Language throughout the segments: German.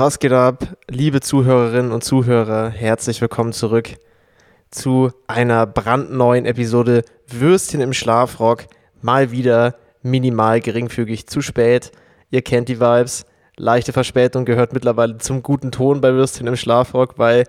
Was geht ab, liebe Zuhörerinnen und Zuhörer? Herzlich willkommen zurück zu einer brandneuen Episode Würstchen im Schlafrock. Mal wieder minimal geringfügig zu spät. Ihr kennt die Vibes. Leichte Verspätung gehört mittlerweile zum guten Ton bei Würstchen im Schlafrock, weil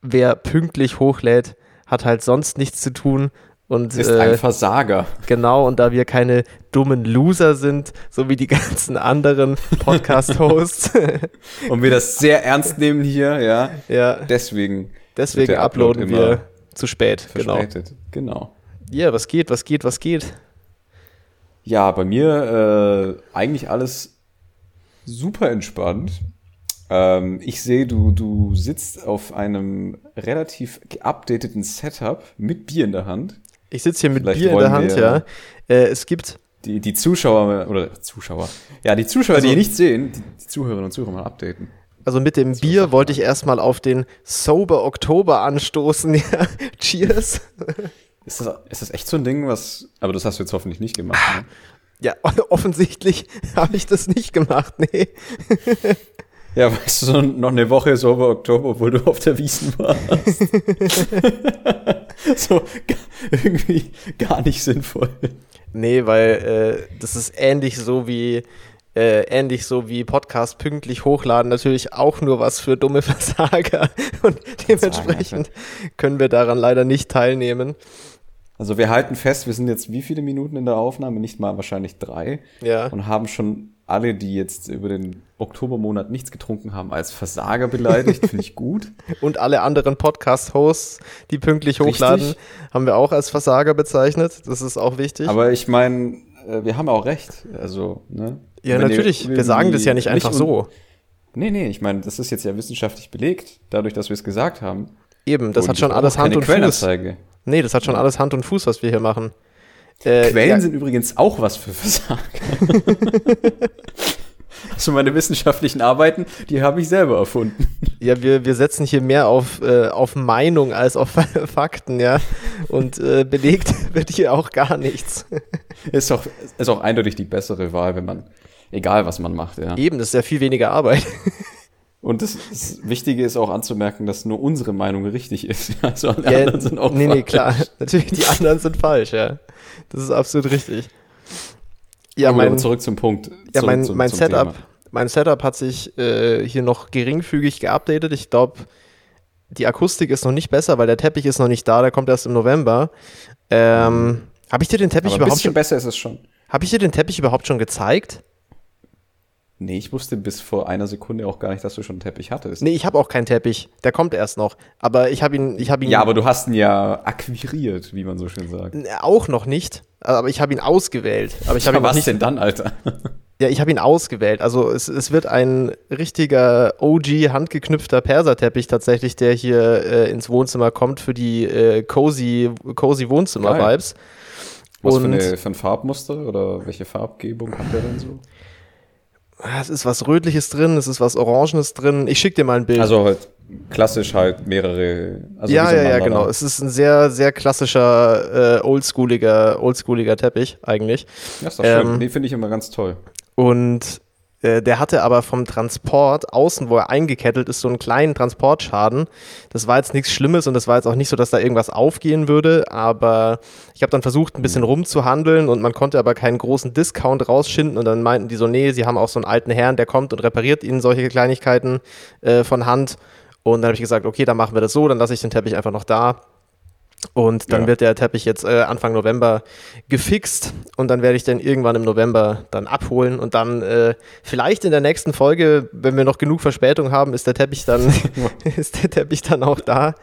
wer pünktlich hochlädt, hat halt sonst nichts zu tun und, ist ein Versager. Genau, und da wir keine dummen Loser sind, so wie die ganzen anderen Podcast-Hosts. und wir das sehr ernst nehmen hier, ja. Ja. Deswegen. Deswegen uploaden wir zu spät. Genau. Verspätet. Genau. genau. Ja, was geht, was geht, was geht? Ja, bei mir äh, eigentlich alles super entspannt. Ähm, ich sehe, du, du sitzt auf einem relativ geupdateten Setup mit Bier in der Hand. Ich sitze hier mit Vielleicht Bier in der Hand, ja. Äh, es gibt. Die, die Zuschauer, oder Zuschauer, ja, die Zuschauer, also, die ihr nicht sehen, die, die Zuhörerinnen und Zuhörer mal updaten. Also mit dem Bier wollte ich erstmal auf den Sober Oktober anstoßen. Ja, cheers. Ist das, ist das echt so ein Ding, was. Aber das hast du jetzt hoffentlich nicht gemacht. Ne? Ja, offensichtlich habe ich das nicht gemacht, nee. Ja, weißt du, so noch eine Woche Sober Oktober, obwohl du auf der Wiesen warst. so irgendwie gar nicht sinnvoll. Nee, weil äh, das ist ähnlich so wie äh, ähnlich so wie Podcast pünktlich hochladen, natürlich auch nur was für dumme Versager. Und dementsprechend können wir daran leider nicht teilnehmen. Also wir halten fest, wir sind jetzt wie viele Minuten in der Aufnahme? Nicht mal wahrscheinlich drei. Ja. Und haben schon alle, die jetzt über den Oktobermonat nichts getrunken haben, als Versager beleidigt. Finde ich gut. Und alle anderen Podcast-Hosts, die pünktlich hochladen, Richtig. haben wir auch als Versager bezeichnet. Das ist auch wichtig. Aber ich meine, äh, wir haben auch recht. Also, ne? Ja, Wenn natürlich. Wir sagen das ja nicht einfach nicht so. Nee, nee, ich meine, das ist jetzt ja wissenschaftlich belegt, dadurch, dass wir es gesagt haben. Eben, das und hat schon alles Hand und Fuß. Nee, das hat schon alles Hand und Fuß, was wir hier machen. Äh, Quellen ja. sind übrigens auch was für Versager. also meine wissenschaftlichen Arbeiten, die habe ich selber erfunden. Ja, wir, wir setzen hier mehr auf, äh, auf Meinung als auf Fakten, ja. Und äh, belegt wird hier auch gar nichts. Ist auch, ist auch eindeutig die bessere Wahl, wenn man, egal was man macht, ja. Eben, das ist ja viel weniger Arbeit. Und das, das, Wichtige ist auch anzumerken, dass nur unsere Meinung richtig ist. Also alle ja, anderen sind auch nee, falsch. Nee, klar. Natürlich, die anderen sind falsch, ja. Das ist absolut richtig. Ja, mein, zurück zum Punkt. Ja, mein, zum, mein zum Setup, mein Setup hat sich äh, hier noch geringfügig geupdatet. Ich glaube, die Akustik ist noch nicht besser, weil der Teppich ist noch nicht da. Der kommt erst im November. Ähm, Habe ich dir den Teppich Aber überhaupt schon? besser ist es schon. Habe ich dir den Teppich überhaupt schon gezeigt? Nee, ich wusste bis vor einer Sekunde auch gar nicht, dass du schon einen Teppich hattest. Nee, ich habe auch keinen Teppich. Der kommt erst noch. Aber ich habe ihn, ich ihn. Ja, aber du hast ihn ja akquiriert, wie man so schön sagt. Auch noch nicht. Aber ich habe ihn ausgewählt. Aber ich habe ihn was nicht. denn dann, Alter? Ja, ich habe ihn ausgewählt. Also es, es wird ein richtiger OG handgeknüpfter Perserteppich tatsächlich, der hier äh, ins Wohnzimmer kommt für die äh, cozy, cozy Wohnzimmer-Vibes. Was für, eine, für ein Farbmuster oder welche Farbgebung hat der denn so? Es ist was Rötliches drin, es ist was Orangenes drin. Ich schicke dir mal ein Bild. Also halt klassisch halt mehrere. Also ja, ja, ja, genau. Es ist ein sehr, sehr klassischer, äh, oldschooliger, oldschooliger Teppich eigentlich. Ja, ist doch schön. Ähm, Den finde ich immer ganz toll. Und der hatte aber vom Transport außen, wo er eingekettelt ist, so einen kleinen Transportschaden. Das war jetzt nichts Schlimmes und das war jetzt auch nicht so, dass da irgendwas aufgehen würde, aber ich habe dann versucht, ein bisschen rumzuhandeln und man konnte aber keinen großen Discount rausschinden und dann meinten die so, nee, sie haben auch so einen alten Herrn, der kommt und repariert ihnen solche Kleinigkeiten äh, von Hand. Und dann habe ich gesagt, okay, dann machen wir das so, dann lasse ich den Teppich einfach noch da. Und dann ja. wird der Teppich jetzt äh, Anfang November gefixt und dann werde ich den irgendwann im November dann abholen und dann äh, vielleicht in der nächsten Folge, wenn wir noch genug Verspätung haben, ist der Teppich dann ist der Teppich dann auch da.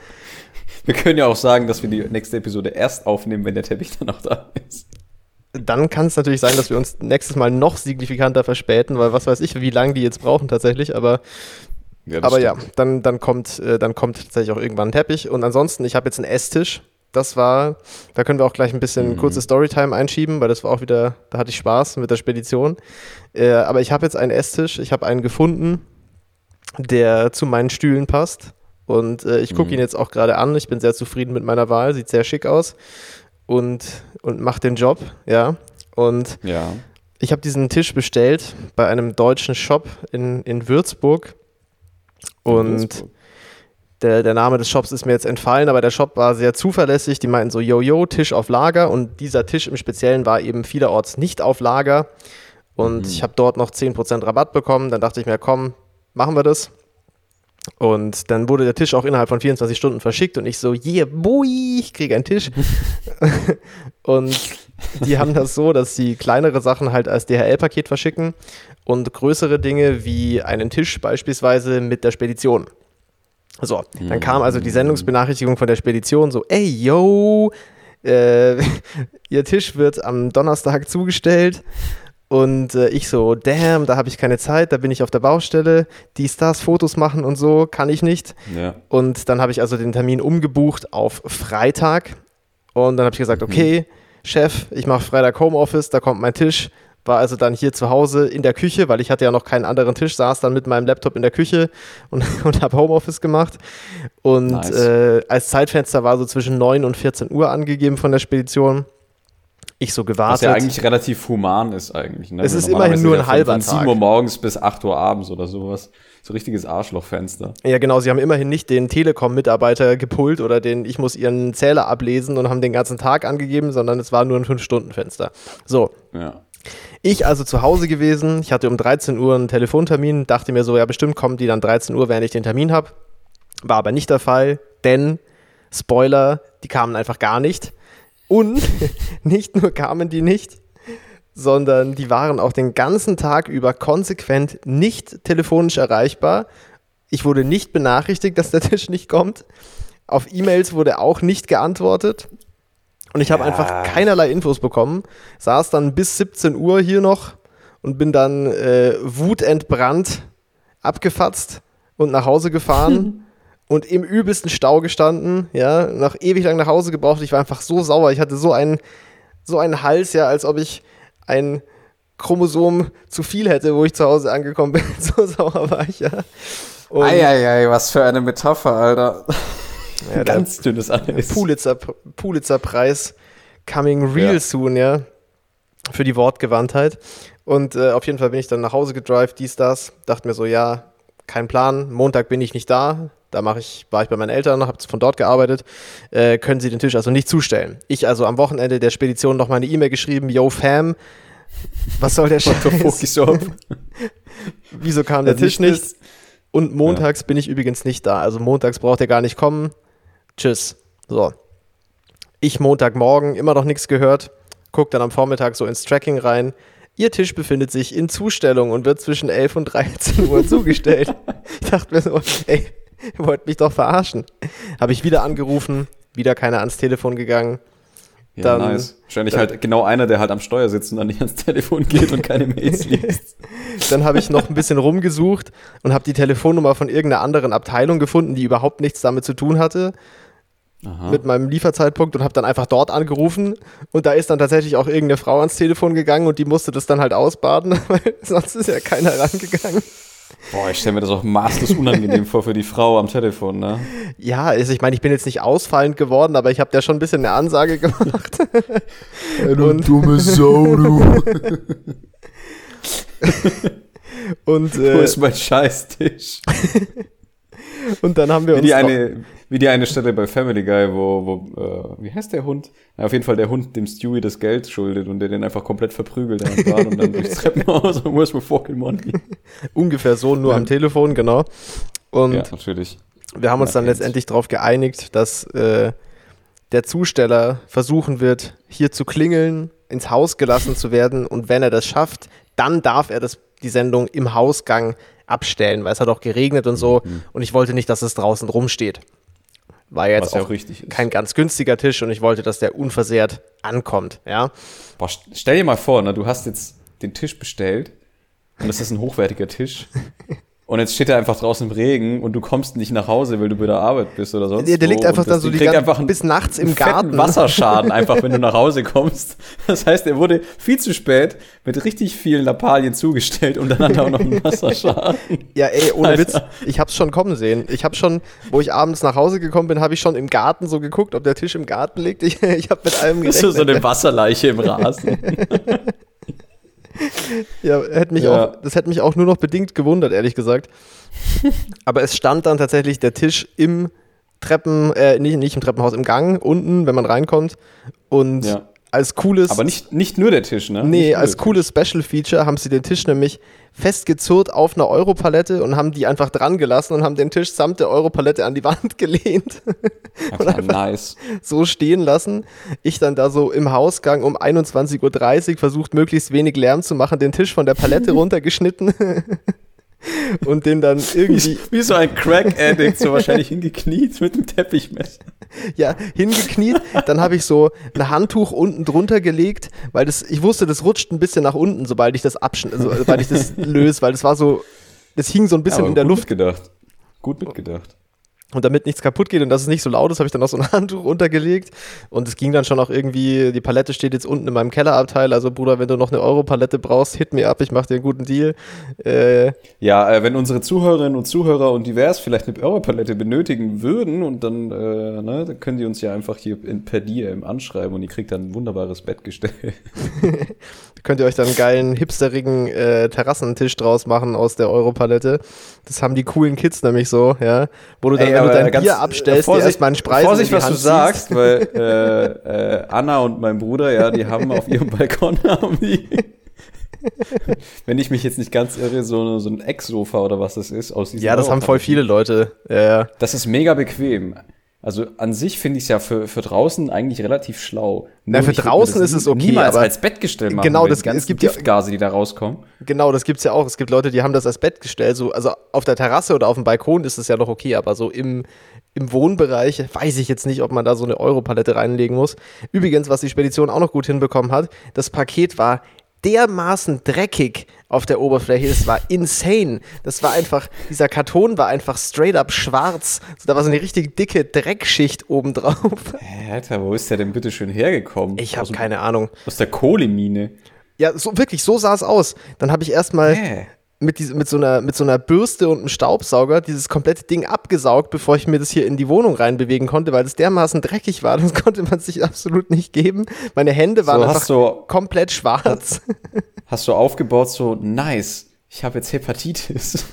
Wir können ja auch sagen, dass wir die nächste Episode erst aufnehmen, wenn der Teppich dann auch da ist. Dann kann es natürlich sein, dass wir uns nächstes Mal noch signifikanter verspäten, weil was weiß ich, wie lange die jetzt brauchen tatsächlich, aber ja, aber stimmt. ja, dann, dann, kommt, äh, dann kommt tatsächlich auch irgendwann ein Teppich. Und ansonsten, ich habe jetzt einen Esstisch. Das war, da können wir auch gleich ein bisschen mhm. kurze Storytime einschieben, weil das war auch wieder, da hatte ich Spaß mit der Spedition. Äh, aber ich habe jetzt einen Esstisch, ich habe einen gefunden, der zu meinen Stühlen passt. Und äh, ich gucke mhm. ihn jetzt auch gerade an. Ich bin sehr zufrieden mit meiner Wahl, sieht sehr schick aus und, und macht den Job, ja. Und ja. ich habe diesen Tisch bestellt bei einem deutschen Shop in, in Würzburg Und der, der Name des Shops ist mir jetzt entfallen, aber der Shop war sehr zuverlässig. Die meinten so, yo, Tisch auf Lager. Und dieser Tisch im Speziellen war eben vielerorts nicht auf Lager. Und mhm. ich habe dort noch 10% Rabatt bekommen. Dann dachte ich mir, komm, machen wir das. Und dann wurde der Tisch auch innerhalb von 24 Stunden verschickt und ich so, yeah, boy, ich kriege einen Tisch. und die haben das so, dass sie kleinere Sachen halt als DHL-Paket verschicken und größere Dinge wie einen Tisch beispielsweise mit der Spedition. So, dann kam also die Sendungsbenachrichtigung von der Spedition so, ey, yo, äh, ihr Tisch wird am Donnerstag zugestellt. Und äh, ich so, damn, da habe ich keine Zeit, da bin ich auf der Baustelle, die Stars Fotos machen und so, kann ich nicht. Ja. Und dann habe ich also den Termin umgebucht auf Freitag. Und dann habe ich gesagt, mhm. okay, Chef, ich mache Freitag Homeoffice, da kommt mein Tisch war also dann hier zu Hause in der Küche, weil ich hatte ja noch keinen anderen Tisch, saß dann mit meinem Laptop in der Küche und, und habe Homeoffice gemacht. Und nice. äh, als Zeitfenster war so zwischen 9 und 14 Uhr angegeben von der Spedition. Ich so gewartet. Was ja eigentlich relativ human ist eigentlich. Ne? Es ist immerhin nur ein halber von, von 7 Uhr morgens bis 8 Uhr abends oder sowas. So richtiges Arschlochfenster. Ja, genau. Sie haben immerhin nicht den Telekom-Mitarbeiter gepult oder den, ich muss ihren Zähler ablesen und haben den ganzen Tag angegeben, sondern es war nur ein 5-Stunden-Fenster. So. Ja. Ich also zu Hause gewesen, ich hatte um 13 Uhr einen Telefontermin, dachte mir so, ja bestimmt kommen die dann 13 Uhr, während ich den Termin habe. War aber nicht der Fall, denn, Spoiler, die kamen einfach gar nicht. Und nicht nur kamen die nicht, sondern die waren auch den ganzen Tag über konsequent nicht telefonisch erreichbar. Ich wurde nicht benachrichtigt, dass der Tisch nicht kommt. Auf E-Mails wurde auch nicht geantwortet. Und ich habe ja. einfach keinerlei Infos bekommen. Saß dann bis 17 Uhr hier noch und bin dann äh, wutentbrannt abgefatzt und nach Hause gefahren und im übelsten Stau gestanden. Ja, nach ewig lang nach Hause gebraucht. Ich war einfach so sauer. Ich hatte so einen, so einen Hals, ja, als ob ich ein Chromosom zu viel hätte, wo ich zu Hause angekommen bin. so sauer war ich, ja. Eieiei, was für eine Metapher, Alter. Ja, Ganz dünnes Eis. Pulitzer, Pulitzer-Preis coming real ja. soon, ja. Für die Wortgewandtheit. Und äh, auf jeden Fall bin ich dann nach Hause gedrived, dies, das. Dachte mir so, ja, kein Plan. Montag bin ich nicht da. Da mache ich, war ich bei meinen Eltern, habe von dort gearbeitet. Äh, können Sie den Tisch also nicht zustellen? Ich also am Wochenende der Spedition noch mal eine E-Mail geschrieben, yo Fam, was soll der Scheiß? Wieso kam der Tisch nicht? Und montags ja. bin ich übrigens nicht da. Also montags braucht er gar nicht kommen. Tschüss. So. Ich Montagmorgen immer noch nichts gehört, guck dann am Vormittag so ins Tracking rein. Ihr Tisch befindet sich in Zustellung und wird zwischen 11 und 13 Uhr zugestellt. ich dachte mir so, ey, ihr wollt mich doch verarschen. Habe ich wieder angerufen, wieder keiner ans Telefon gegangen. Ja, dann, nice. Wahrscheinlich dann, halt genau einer, der halt am Steuer sitzt und dann nicht ans Telefon geht und keine Mails liest. dann habe ich noch ein bisschen rumgesucht und habe die Telefonnummer von irgendeiner anderen Abteilung gefunden, die überhaupt nichts damit zu tun hatte. Aha. mit meinem Lieferzeitpunkt und habe dann einfach dort angerufen und da ist dann tatsächlich auch irgendeine Frau ans Telefon gegangen und die musste das dann halt ausbaden, weil sonst ist ja keiner rangegangen. Boah, ich stelle mir das auch maßlos unangenehm vor für die Frau am Telefon, ne? Ja, also ich meine, ich bin jetzt nicht ausfallend geworden, aber ich habe ja schon ein bisschen eine Ansage gemacht. Hey, du und dumme Sau, du. und, äh, Wo ist mein Scheißtisch? und dann haben wir wie uns. Die eine, wie die eine Stelle bei Family Guy, wo, wo äh, wie heißt der Hund? Ja, auf jeden Fall der Hund, dem Stewie das Geld schuldet und der den einfach komplett verprügelt an Bahn und dann durchs Treppenhaus und where's my fucking money? Ungefähr so, nur ja. am Telefon, genau. Und ja, natürlich. Wir haben uns dann letztendlich darauf geeinigt, dass äh, der Zusteller versuchen wird, hier zu klingeln, ins Haus gelassen zu werden und wenn er das schafft, dann darf er das, die Sendung im Hausgang abstellen, weil es hat auch geregnet und so mhm. und ich wollte nicht, dass es draußen rumsteht. War jetzt auch, auch kein ganz günstiger Tisch und ich wollte, dass der unversehrt ankommt, ja. Boah, stell dir mal vor, ne, du hast jetzt den Tisch bestellt und es ist ein hochwertiger Tisch Und jetzt steht er einfach draußen im Regen und du kommst nicht nach Hause, weil du bei der Arbeit bist oder sonst. Der, der liegt einfach dann so die ganze, einfach bis nachts im Garten. Wasserschaden einfach, wenn du nach Hause kommst. Das heißt, er wurde viel zu spät mit richtig vielen Lappalien zugestellt und dann hat er auch noch einen Wasserschaden. ja, ey, ohne Alter. Witz, ich hab's schon kommen sehen. Ich hab schon, wo ich abends nach Hause gekommen bin, habe ich schon im Garten so geguckt, ob der Tisch im Garten liegt. Ich, ich habe mit allem gerechnet. Das ist so eine Wasserleiche im Rasen. ja, hätte mich Ja. Auch, das hätte mich auch nur noch bedingt gewundert, ehrlich gesagt. Aber es stand dann tatsächlich der Tisch im Treppen, äh, nicht, nicht im Treppenhaus, im Gang unten, wenn man reinkommt. Und Ja. Als cooles, Aber nicht, nicht nur der Tisch, ne? nee, als cooles Special Feature haben sie den Tisch nämlich festgezurrt auf einer Europalette und haben die einfach dran gelassen und haben den Tisch samt der Europalette an die Wand gelehnt. Ja, klar, nice. so stehen lassen. Ich dann da so im Hausgang um 21.30 Uhr versucht, möglichst wenig Lärm zu machen, den Tisch von der Palette runtergeschnitten und den dann irgendwie Wie so ein Crack-Addict, so wahrscheinlich hingekniet mit dem Teppichmesser. ja, hingekniet. Dann habe ich so ein Handtuch unten drunter gelegt, weil das, ich wusste, das rutscht ein bisschen nach unten, sobald ich das abschn also, sobald ich das löse, weil das war so, das hing so ein bisschen in der Luft mitgedacht. Gut mitgedacht. Und damit nichts kaputt geht und dass es nicht so laut ist, habe ich dann noch so ein Handtuch untergelegt. Und es ging dann schon auch irgendwie, die Palette steht jetzt unten in meinem Kellerabteil. Also Bruder, wenn du noch eine Euro-Palette brauchst, hit me up, ich mache dir einen guten Deal. Äh, Ja, äh, wenn unsere Zuhörerinnen und Zuhörer und divers vielleicht eine Europalette benötigen würden und dann, äh, ne, dann können die uns ja einfach hier in, per DM anschreiben und ihr kriegt dann ein wunderbares Bettgestell. könnt ihr euch dann einen geilen, hipsterigen äh, Terrassentisch draus machen aus der Euro-Palette. Das haben die coolen Kids nämlich so, ja. Wo du dann, Ey, wenn du dein Bier äh, abstellst, dir Vorsicht, erstmal einen Spreis Vorsicht, was du Hand ziehst. sagst, weil äh, äh, Anna und mein Bruder, ja, die haben auf ihrem Balkon haben die, wenn ich mich jetzt nicht ganz irre, so, so ein Ecksofa oder was das ist aus diesem Ja, das haben voll viele Leute. Ja, ja. Das ist mega bequem. Also an sich finde ich es ja für, für draußen eigentlich relativ schlau. Na, Nur für draußen ist es okay, Niemals aber- als Bettgestell machen. Genau, das- es gibt Giftgase, die da rauskommen. Genau, das gibt's ja auch. Es gibt Leute, die haben das als Bettgestell. So, also auf der Terrasse oder auf dem Balkon ist es ja noch okay, aber so im, im Wohnbereich weiß ich jetzt nicht, ob man da so eine Europalette reinlegen muss. Übrigens, was die Spedition auch noch gut hinbekommen hat, das Paket war dermaßen dreckig auf der Oberfläche. Das war insane. Das war einfach, dieser Karton war einfach straight up schwarz. So, da war so eine richtig dicke Dreckschicht obendrauf. Alter, wo ist der denn bitte schön hergekommen? Ich habe keine Ahnung. aus der Kohlemine. Ja, so wirklich, so sah es aus. Dann habe ich erstmal Hä? Mit, diese, mit, so einer, mit so einer Bürste und einem Staubsauger dieses komplette Ding abgesaugt, bevor ich mir das hier in die Wohnung reinbewegen konnte, weil es dermaßen dreckig war. Das konnte man sich absolut nicht geben. Meine Hände waren So, einfach du, komplett schwarz. hast du aufgebaut, so, nice, ich habe jetzt Hepatitis.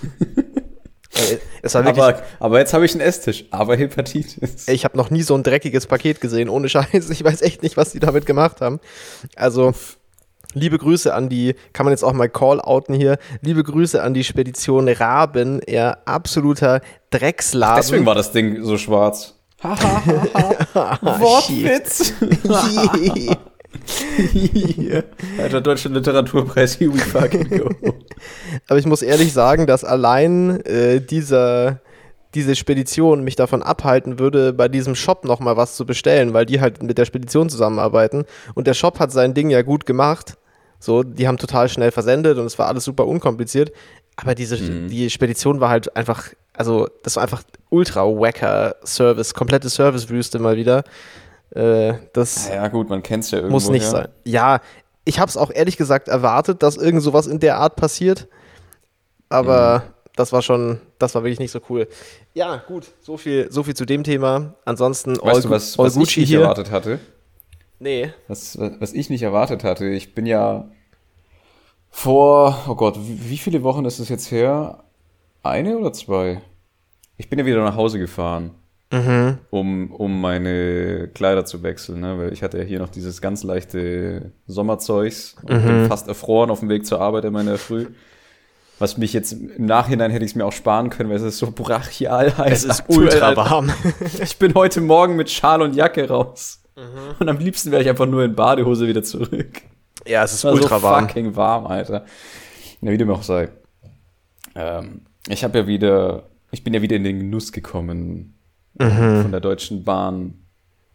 Wirklich, aber, aber jetzt habe ich einen Esstisch, aber Hepatitis. ich habe noch nie so ein dreckiges Paket gesehen, ohne Scheiß. Ich weiß echt nicht, was die damit gemacht haben. Also, liebe Grüße an die, kann man jetzt auch mal call-outen hier, liebe Grüße an die Spedition Raben, er absoluter Drecksladen. Deswegen war das Ding so schwarz. Wortwitz. Alter, Deutscher Literaturpreis, here we fucking go. Aber ich muss ehrlich sagen, dass allein äh, dieser, diese Spedition mich davon abhalten würde, bei diesem Shop nochmal was zu bestellen, weil die halt mit der Spedition zusammenarbeiten. Und der Shop hat sein Ding ja gut gemacht. So, die haben total schnell versendet und es war alles super unkompliziert. Aber diese, die Spedition war halt einfach, also das war einfach ultra wacker Service, komplette Servicewüste mal wieder. Äh, das Ja gut, man kennt es ja irgendwo. muss nicht sein. Ja, ich habe es auch ehrlich gesagt erwartet, dass irgend sowas in der Art passiert. Aber das war schon, das war wirklich nicht so cool. Ja, gut, so viel, so viel zu dem Thema. Ansonsten Weißt du, was, was ich nicht erwartet hatte? Nee. Was, was ich nicht erwartet hatte, ich bin ja vor, oh Gott, wie, viele Wochen ist es jetzt her? Eine oder zwei? Ich bin ja wieder nach Hause gefahren, um, um meine Kleider zu wechseln, ne? weil ich hatte ja hier noch dieses ganz leichte Sommerzeugs und bin fast erfroren auf dem Weg zur Arbeit in meiner Früh. Was mich jetzt im Nachhinein hätte ich es mir auch sparen können, weil es ist so brachial heiß. Es ist ultra warm. Ich bin heute Morgen mit Schal und Jacke raus. Und am liebsten wäre ich einfach nur in Badehose wieder zurück. ja, es ist War ultra so warm. fucking warm, Alter. Ja, wie dem auch sei. Ähm, ich habe ja wieder, ich bin ja wieder in den Genuss gekommen, Mhm. von der Deutschen Bahn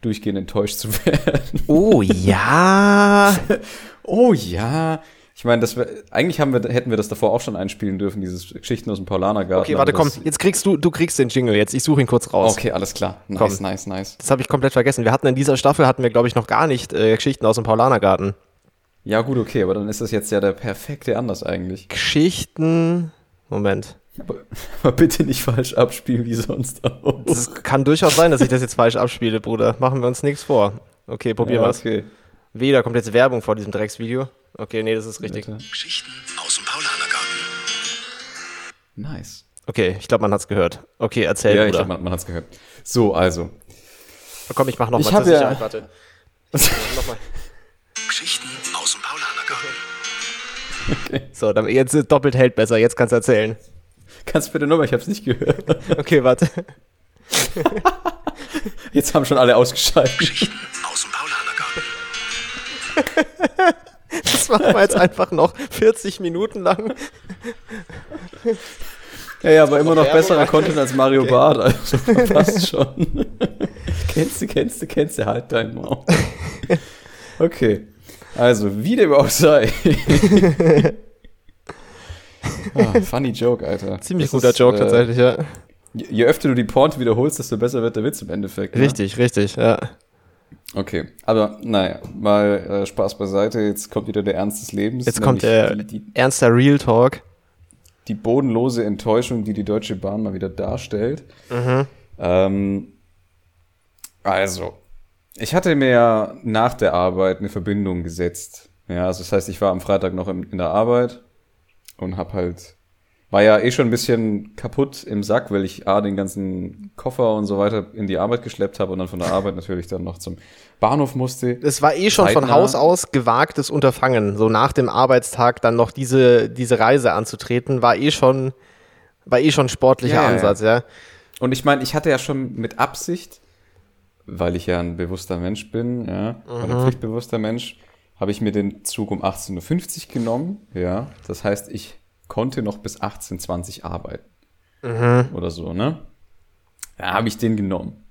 durchgehend enttäuscht zu werden. Oh ja. Oh ja. Ich meine, das wär, eigentlich haben wir, hätten wir das davor auch schon einspielen dürfen, dieses Geschichten aus dem Paulanergarten. Okay, warte, komm. Jetzt kriegst du, du kriegst den Jingle jetzt. Ich suche ihn kurz raus. Okay, alles klar. Nice, Komm. nice, nice. Das habe ich komplett vergessen. Wir hatten in dieser Staffel, hatten wir, glaube ich, noch gar nicht äh, Geschichten aus dem Paulanergarten. Ja, gut, okay, aber dann ist das jetzt ja der perfekte Anlass eigentlich. Geschichten. Moment. Aber, aber bitte nicht falsch abspielen wie sonst auch. Es kann durchaus sein, dass ich das jetzt falsch abspiele, Bruder. Machen wir uns nichts vor. Okay, probieren ja, wir's. okay. Weh, da kommt jetzt Werbung vor diesem Drecksvideo. Okay, nee, das ist richtig. Geschichten aus dem Paulanergarten. Nice. Okay, ich glaube, man hat's gehört. Okay, erzähl, Ja, ich glaube, man, man hat es gehört. So, also. Komm, ich mach noch Ich mal hab zur ja- Sicherheit, warte. Nochmal. Geschichten aus dem Paulanergarten. So, dann jetzt ist doppelt hält besser. Jetzt kannst du erzählen. Kannst du bitte nochmal, ich habe es nicht gehört. Okay, warte. Jetzt haben schon alle ausgeschaltet. Geschichten aus dem Paulanergarten. Das machen wir jetzt einfach noch 40 Minuten lang. Ja, ja, aber immer noch besserer? Content als Mario Bart, also passt schon. kennst du, kennst du, kennst du, halt deinen Maul. Okay, also, wie dem auch sei. ah, funny Joke, Alter. Ziemlich Das guter ist, Joke äh, tatsächlich, ja. Je, öfter du die Pointe wiederholst, desto besser wird der Witz im Endeffekt. Ne? Richtig, richtig, ja. Okay, aber naja, mal äh, Spaß beiseite. Jetzt kommt wieder der Ernst des Lebens. Jetzt kommt der die, die, ernster Real Talk. die bodenlose Enttäuschung, die die Deutsche Bahn mal wieder darstellt. Mhm. Ähm, also, ich hatte mir ja nach der Arbeit eine Verbindung gesetzt. Ja, also das heißt, ich war am Freitag noch in, in der Arbeit und hab halt, war ja eh schon ein bisschen kaputt im Sack, weil ich A, den ganzen Koffer und so weiter in die Arbeit geschleppt habe und dann von der Arbeit natürlich dann noch zum Bahnhof musste. Es war eh schon von Zeitnah. Haus aus gewagtes Unterfangen, so nach dem Arbeitstag dann noch diese, diese Reise anzutreten, war eh schon, war eh schon ein sportlicher Ja, ja, ja. Ansatz, ja. Und ich meine, ich hatte ja schon mit Absicht, weil ich ja ein bewusster Mensch bin, ja, oder ein pflichtbewusster Mensch, habe ich mir den Zug um 18.50 Uhr genommen, ja. Das heißt, ich konnte noch bis 18.20 Uhr arbeiten. Oder so, ne? Da habe ich den genommen.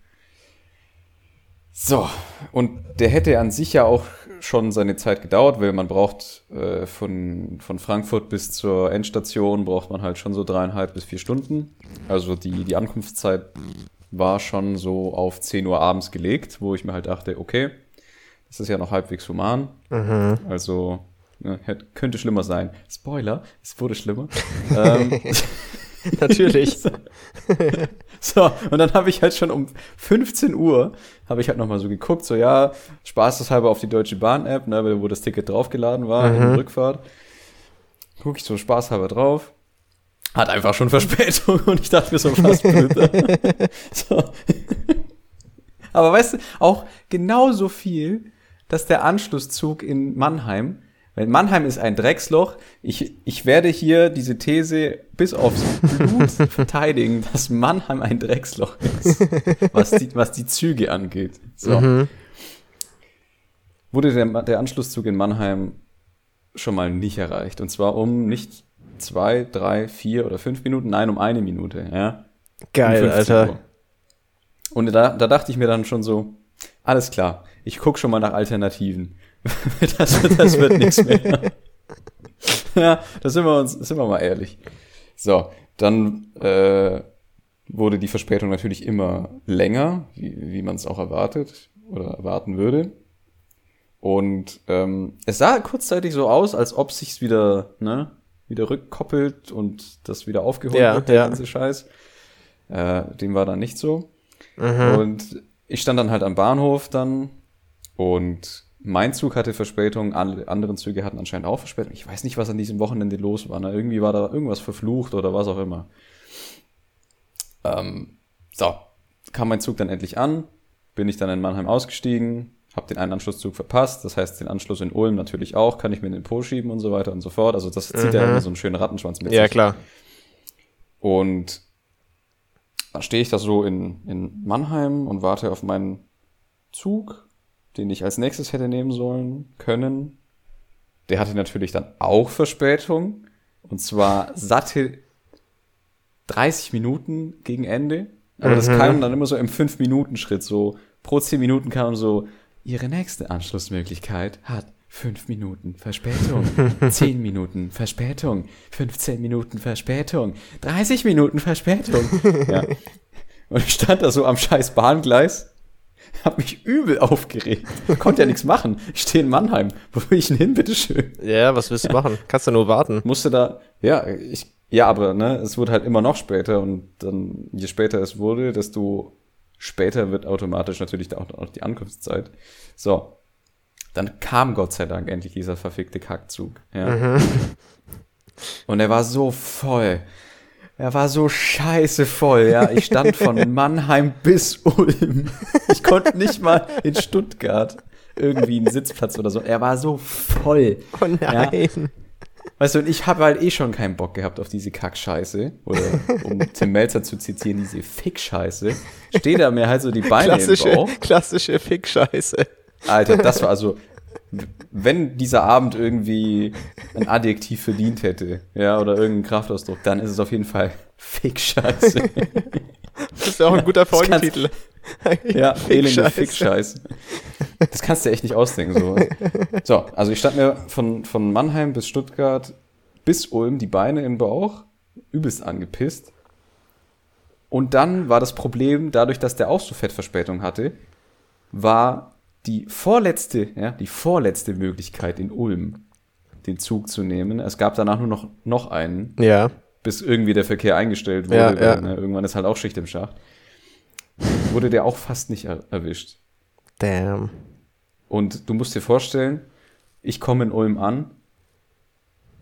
So, und der hätte an sich ja auch schon seine Zeit gedauert, weil man braucht äh, von, von Frankfurt bis zur Endstation braucht man halt schon so dreieinhalb bis vier Stunden. Also die, die Ankunftszeit war schon so auf 10 Uhr abends gelegt, wo ich mir halt dachte, okay, das ist ja noch halbwegs human. Also ne, könnte schlimmer sein. Spoiler, es wurde schlimmer. ähm, Natürlich. So, und dann habe ich halt schon um 15 Uhr, habe ich halt nochmal so geguckt, so ja, spaßeshalber auf die Deutsche Bahn-App, ne, wo das Ticket draufgeladen war, in der Rückfahrt. Gucke ich so spaßhalber drauf. Hat einfach schon Verspätung und ich dachte mir so, was so. Aber weißt du, auch genauso viel, dass der Anschlusszug in Mannheim, weil Mannheim ist ein Drecksloch, ich, ich werde hier diese These bis aufs Blut verteidigen, dass Mannheim ein Drecksloch ist, was die, was die Züge angeht. So. Wurde der, der Anschlusszug in Mannheim schon mal nicht erreicht. Und zwar um nicht zwei, drei, vier oder fünf Minuten, nein, um eine Minute, ja. Geil, Um 15 Alter. Uhr. Und da, da dachte ich mir dann schon so, alles klar, ich guck schon mal nach Alternativen. das, wird- das wird nichts mehr. ja, da sind wir uns, sind wir mal ehrlich. So, dann äh, wurde die Verspätung natürlich immer länger, wie, wie man es auch erwartet oder erwarten würde. Und ähm, es sah kurzzeitig so aus, als ob sich's wieder, ne, wieder rückkoppelt und das wieder aufgeholt Ja, wird, der ja. ganze Scheiß. Äh, dem war dann nicht so. Mhm. Und ich stand dann halt am Bahnhof dann und mein Zug hatte Verspätung, alle anderen Züge hatten anscheinend auch Verspätung. Ich weiß nicht, was an diesem Wochenende los war. Ne? Irgendwie war da irgendwas verflucht oder was auch immer. Ähm, so, kam mein Zug dann endlich an, bin ich dann in Mannheim ausgestiegen, habe den einen Anschlusszug verpasst, das heißt den Anschluss in Ulm natürlich auch, kann ich mir in den Po schieben und so weiter und so fort. Also das zieht ja immer so einen schönen Rattenschwanz mit Ja, sich. klar. Und dann stehe ich da so in, in Mannheim und warte auf meinen Zug, den ich als nächstes hätte nehmen sollen, können. Der hatte natürlich dann auch Verspätung. Und zwar satte 30 Minuten gegen Ende. Aber das kam dann immer so im 5-Minuten-Schritt. So pro 10 Minuten kam so, Ihre nächste Anschlussmöglichkeit hat 5 Minuten Verspätung, 10 Minuten Verspätung, 15 Minuten Verspätung, 30 Minuten Verspätung. ja. Und ich stand da so am scheiß Bahngleis, hab mich übel aufgeregt. Konnte ja nichts machen. Ich stehe in Mannheim. Wo will ich denn hin, bitteschön? Ja, was willst du machen? Kannst du nur warten. musste da, ja, ich, ja, aber ne, es wurde halt immer noch später und dann, je später es wurde, desto später wird automatisch natürlich auch auch die Ankunftszeit. So. Dann kam Gott sei Dank endlich dieser verfickte Kackzug. Ja. Und er war so voll. Er war so scheiße voll, ja. Ich stand von Mannheim bis Ulm. Ich konnte nicht mal in Stuttgart irgendwie einen Sitzplatz oder so. Er war so voll. Oh nein. Weißt du, und ich habe halt eh schon keinen Bock gehabt auf diese Kackscheiße. Oder um Tim Melzer zu zitieren, diese Fickscheiße. Steht er mir halt so die Beine Klassische, im Bauch. klassische Fick-Scheiße. Alter, das war also, wenn dieser Abend irgendwie ein Adjektiv verdient hätte, ja, oder irgendeinen Kraftausdruck, dann ist es auf jeden Fall Fickscheiße. Das ist ja auch ein guter Folgentitel. Ja, elende Fick-Scheiße. Fickscheiße. Das kannst du echt nicht ausdenken, so. So, also ich stand mir von, von Mannheim bis Stuttgart bis Ulm die Beine im Bauch, übelst angepisst. Und dann war das Problem, dadurch, dass der auch so Fettverspätung hatte, war die vorletzte, ja, die vorletzte Möglichkeit in Ulm, den Zug zu nehmen. Es gab danach nur noch, noch einen, Ja. bis irgendwie der Verkehr eingestellt wurde. Ja, weil, ja. Ne, irgendwann ist halt auch Schicht im Schacht. Wurde der auch fast nicht er erwischt. Damn. Und du musst dir vorstellen, ich komme in Ulm an,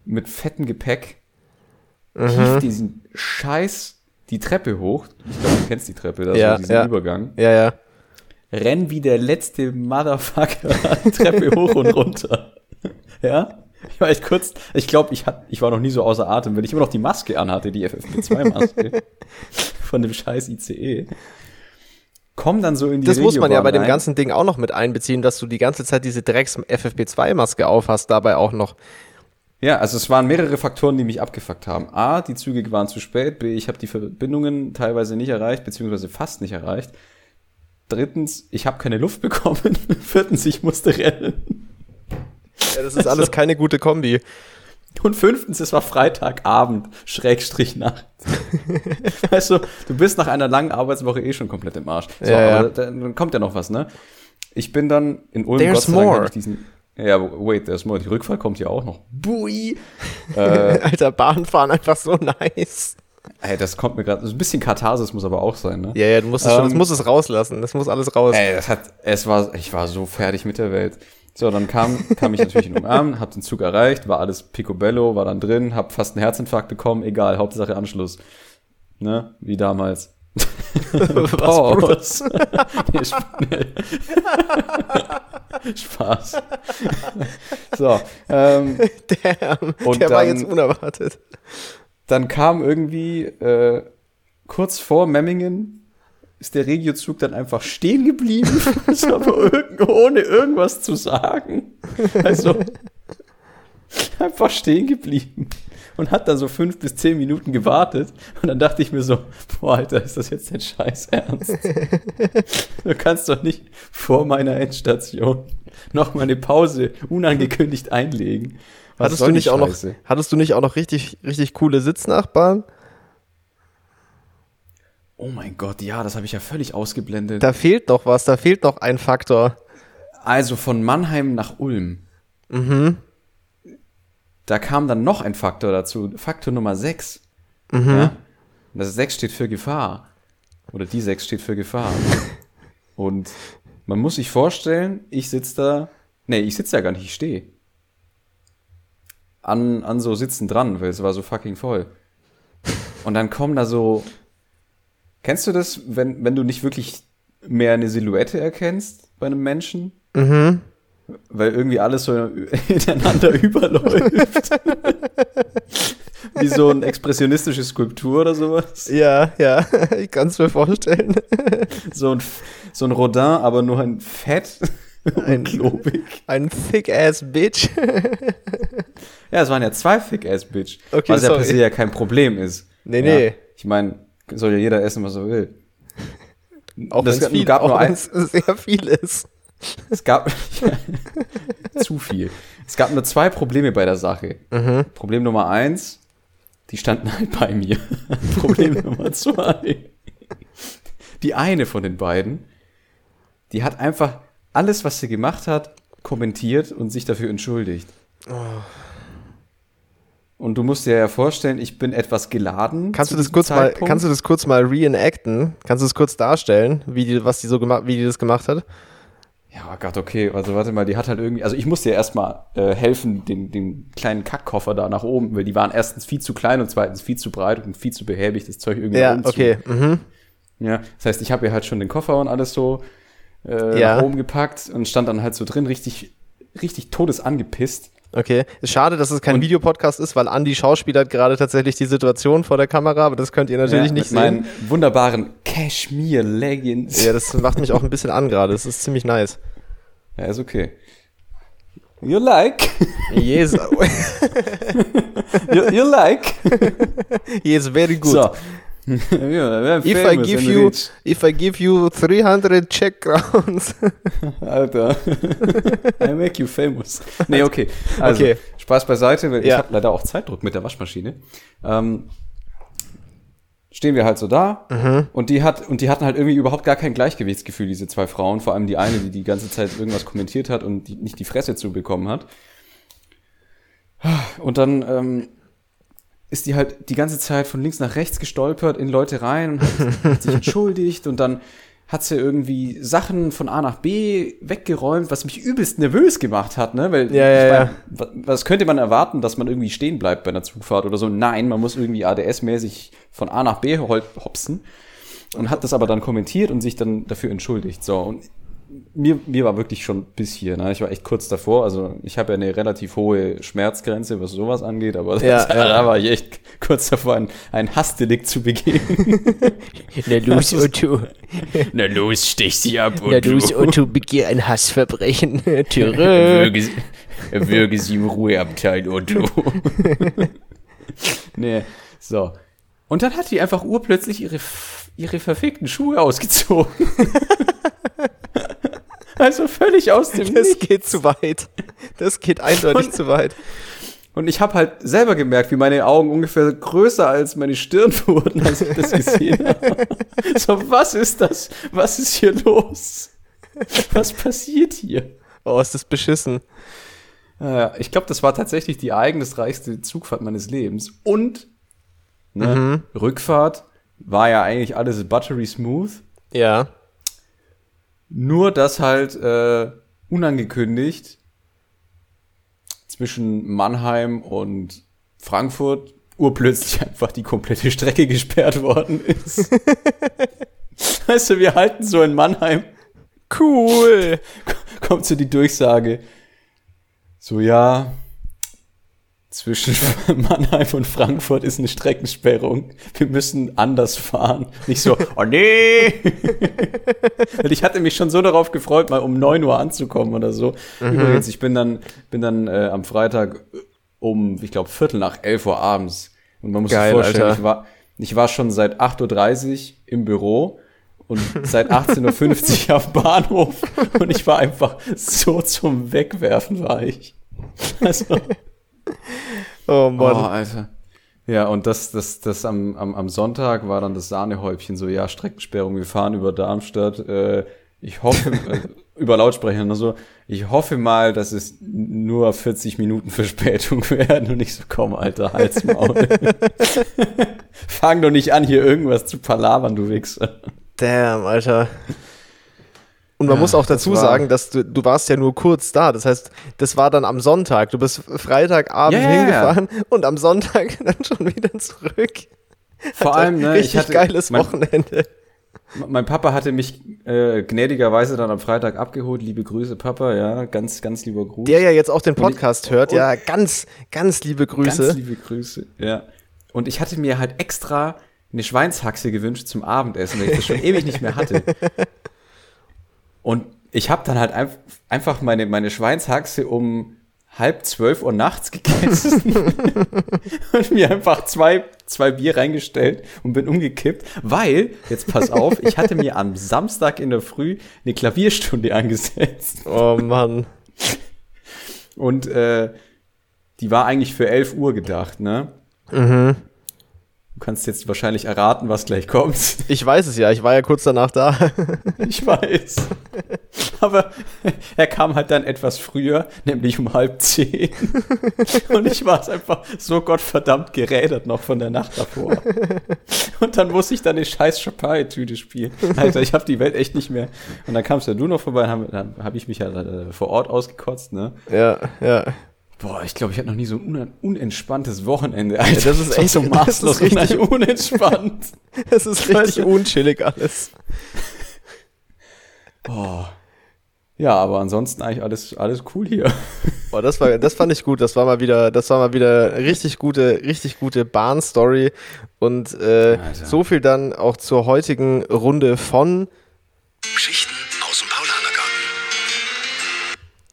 mit fettem Gepäck, Mhm. tief diesen Scheiß die Treppe hoch. Ich glaube, du kennst die Treppe, da ist Ja, diesen ja. Übergang. Ja, ja. Renn wie der letzte Motherfucker Treppe hoch und runter. Ja? Ich war echt kurz, ich glaube, ich, hat- ich war noch nie so außer Atem, wenn ich immer noch die Maske anhatte, die FFP2-Maske von dem scheiß ICE. Komm dann so in die Das muss man ja bei dem rein. ganzen Ding auch noch mit einbeziehen, dass du die ganze Zeit diese Drecks FFP2-Maske aufhast, dabei auch noch. Ja, also es waren mehrere Faktoren, die mich abgefuckt haben. A, die Züge waren zu spät. B, ich habe die Verbindungen teilweise nicht erreicht, beziehungsweise fast nicht erreicht. Drittens, ich habe keine Luft bekommen. Viertens, ich musste rennen. Ja, das ist alles keine gute Kombi. Und fünftens, es war Freitagabend, Schrägstrich Nacht. weißt du, du bist nach einer langen Arbeitswoche eh schon komplett im Arsch. So, Ja, ja. aber dann kommt ja noch was, ne? Ich bin dann in Ulm, There's Gott sei Dank, more. diesen, ja, wait, there's more. Die Rückfahrt kommt ja auch noch. Bui! Äh, Alter, Bahnfahren einfach so nice. Ey, das kommt mir gerade, so ein bisschen Katharsis muss aber auch sein, ne? Ja, ja, du musst es schon, das Ähm, muss es rauslassen. Das muss alles raus. Ey, das hat, es war, ich war so fertig mit der Welt. So, dann kam, kam ich natürlich in Ulm an, hab den Zug erreicht, war alles picobello, war dann drin, hab fast einen Herzinfarkt bekommen, egal, Hauptsache Anschluss. Ne, wie damals. Was, nee, Sp nee. Spaß. so, ähm, Damn, Und der war dann- jetzt unerwartet. Dann kam irgendwie äh, kurz vor Memmingen ist der Regiozug dann einfach stehen geblieben, irg ohne irgendwas zu sagen. Also einfach stehen geblieben und hat dann so fünf bis zehn Minuten gewartet und dann dachte ich mir so, boah, Alter, ist das jetzt dein Scheiß Ernst? Du kannst doch nicht vor meiner Endstation noch mal eine Pause unangekündigt einlegen. Hattest du nicht auch noch, hattest du nicht auch noch richtig, richtig coole Sitznachbarn? Oh mein Gott, ja, das habe ich ja völlig ausgeblendet. Da fehlt noch was, da fehlt noch ein Faktor. also von Mannheim nach Ulm. Da kam dann noch ein Faktor dazu, Faktor Nummer 6. Ja? Das 6 steht für Gefahr. Oder die 6 steht für Gefahr. Und man muss sich vorstellen, ich sitze da, nee, ich sitze da gar nicht, ich stehe. An, an so Sitzen dran, weil es war so fucking voll. Und dann kommen da so, kennst du das, wenn, wenn du nicht wirklich mehr eine Silhouette erkennst bei einem Menschen? Weil irgendwie alles so ineinander überläuft. Wie so eine expressionistische Skulptur oder sowas. Ja, ja, ich kann es mir vorstellen. So ein, so ein Rodin, aber nur ein Fett und klobig. Ein thick-ass Bitch. Ja, es waren ja zwei Thick-Ass-Bitch. Okay, was ja per sorry. se ja kein Problem ist. Nee, ja, nee. Ich meine, soll ja jeder essen, was er will. Auch Das wenn es gab- viel, gab nur ein- sehr viel ist. Es gab zu viel. Es gab nur zwei Probleme bei der Sache. Mhm. Problem Nummer eins, die standen halt bei mir. Problem Nummer zwei, die eine von den beiden, die hat einfach alles, was sie gemacht hat, kommentiert und sich dafür entschuldigt. Oh. Und du musst dir ja vorstellen, ich bin etwas geladen. Kannst du das kurz mal, Zeitpunkt. kannst du das kurz mal reenacten? Kannst du das kurz darstellen, wie die, was die so gemacht, wie die das gemacht hat? Ja, Gott, okay. Also warte mal, die hat halt irgendwie. Also ich musste ja erstmal äh, helfen, den, den kleinen Kackkoffer da nach oben, weil die waren erstens viel zu klein und zweitens viel zu breit und viel zu behäbig, das Zeug irgendwie Ja, oben okay. Mhm. Ja, das heißt, ich habe ihr halt schon den Koffer und alles so äh, Ja. nach oben gepackt und stand dann halt so drin, richtig, richtig todesangepisst. Okay. Ist schade, dass es kein Videopodcast ist, weil Andy schauspielert gerade tatsächlich die Situation vor der Kamera, aber das könnt ihr natürlich ja, nicht mit sehen. meinen wunderbaren Cashmere-Leggings. Ja, das macht mich auch ein bisschen an gerade. Das ist ziemlich nice. Ja, ist okay. You like? Yes, You, you like? yes, very good. So. ja, If I give you, if I give you 300 Czech crowns. Alter. I make you famous. Nee, okay. Also, Okay. Spaß beiseite, weil ich Ja. habe leider auch Zeitdruck mit der Waschmaschine. Ähm, stehen wir halt so da Mhm. und die hat und die hatten halt irgendwie überhaupt gar kein Gleichgewichtsgefühl diese zwei Frauen, vor allem die eine, die die ganze Zeit irgendwas kommentiert hat und die nicht die Fresse zu bekommen hat. Und dann ähm, ist die halt die ganze Zeit von links nach rechts gestolpert in Leute rein und hat, sich entschuldigt und dann hat sie irgendwie Sachen von A nach B weggeräumt, was mich übelst nervös gemacht hat, ne? Weil Ja, ja, ja. wa- was könnte man erwarten, dass man irgendwie stehen bleibt bei einer Zugfahrt oder so? Nein, man muss irgendwie ADS-mäßig von A nach B hopsen und hat das aber dann kommentiert und sich dann dafür entschuldigt. So und mir, mir war wirklich schon bis hier. Ne? Ich war echt kurz davor. Also ich habe ja eine relativ hohe Schmerzgrenze, was sowas angeht, aber Ja, das, ja. da war ich echt kurz davor, ein, ein Hassdelikt zu begehen. Na los, Otto. Na los, stech sie ab Na los, Otto, begeh ein Hassverbrechen. Türe. Würge, sie- im Ruheabteil, Otto. nee, so. Und dann hat die einfach urplötzlich ihre, ihre verfickten Schuhe ausgezogen. Also völlig aus dem Das Nichts. geht zu weit. Das geht eindeutig Und- zu weit. Und ich habe halt selber gemerkt, wie meine Augen ungefähr größer als meine Stirn wurden, als ich das gesehen habe. So, was ist das? Was ist hier los? Was passiert hier? Oh, ist das beschissen. Äh, ich glaube, das war tatsächlich die ereignisreichste Zugfahrt meines Lebens. Und ne, Rückfahrt war ja eigentlich alles buttery smooth. Ja. Nur dass halt äh, unangekündigt zwischen Mannheim und Frankfurt urplötzlich einfach die komplette Strecke gesperrt worden ist. weißt du, wir halten so in Mannheim, Cool. kommt so die Durchsage, so ja, zwischen Mannheim und Frankfurt ist eine Streckensperrung. Wir müssen anders fahren. Nicht so, oh nee. Weil ich hatte mich schon so darauf gefreut, mal um 9 Uhr anzukommen oder so. Übrigens, ich bin dann, bin dann äh, am Freitag um, ich glaube, Viertel nach 11 Uhr abends. Und man muss Geil, sich vorstellen, Alter. ich war, ich war schon seit 8.30 Uhr im Büro und seit 18.50 Uhr am Bahnhof und ich war einfach so zum Wegwerfen war ich. Also, Oh oh, Mann. Alter. Ja, und das, das, das am, am, am Sonntag war dann das Sahnehäubchen so, ja, Streckensperrung, wir fahren über Darmstadt. Äh, ich hoffe, äh, über Lautsprecher und so, ich hoffe mal, dass es nur 40 Minuten Verspätung werden und nicht so, komm, Alter, Halsmaul. Fang doch nicht an, hier irgendwas zu palavern, du Wichser. Damn, Alter. Und man Ja, muss auch das dazu war- sagen, dass du, du warst ja nur kurz da. Das heißt, das war dann am Sonntag. Du bist Freitagabend ja. hingefahren und am Sonntag dann schon wieder zurück. Vor allem, ne, Richtig ich hatte, geiles mein, Wochenende. mein Papa hatte mich äh, gnädigerweise dann am Freitag abgeholt. Liebe Grüße, Papa, ja, ganz, ganz lieber Gruß. Der ja jetzt auch den Und ich- Podcast hört, ja, ganz, ganz liebe Grüße. Ganz liebe Grüße. Ja. Und ich hatte mir halt extra eine Schweinshaxe gewünscht zum Abendessen, weil ich das schon ewig nicht mehr hatte. Und ich habe dann halt einf einfach meine, meine Schweinshaxe um halb zwölf Uhr nachts gegessen und mir einfach zwei, zwei Bier reingestellt und bin umgekippt, weil, jetzt pass auf, ich hatte mir am Samstag in der Früh eine Klavierstunde angesetzt. Oh Mann. Und äh, die war eigentlich für 11 Uhr gedacht, ne? Mhm. Du kannst jetzt wahrscheinlich erraten, was gleich kommt. Ich weiß es ja, ich war ja kurz danach da. Ich weiß. Aber er kam halt dann etwas früher, nämlich um halb zehn. Und ich war es einfach so gottverdammt gerädert noch von der Nacht davor. Und dann musste ich dann eine scheiß Chapai-Tüte spielen. Alter, ich habe die Welt echt nicht mehr. Und dann kamst ja du noch vorbei, dann habe hab ich mich ja äh, vor Ort ausgekotzt, ne? Ja, ja. Boah, ich glaube, ich hatte noch nie so ein un unentspanntes Wochenende. Alter, das ist echt so das maßlos richtig- unentspannt. Es ist richtig unchillig alles. Boah. Ja, aber ansonsten eigentlich alles, alles cool hier. Boah, das war, das fand ich gut. Das war mal wieder, das war mal wieder richtig gute, richtig gute Bahnstory. Und äh, so viel dann auch zur heutigen Runde von.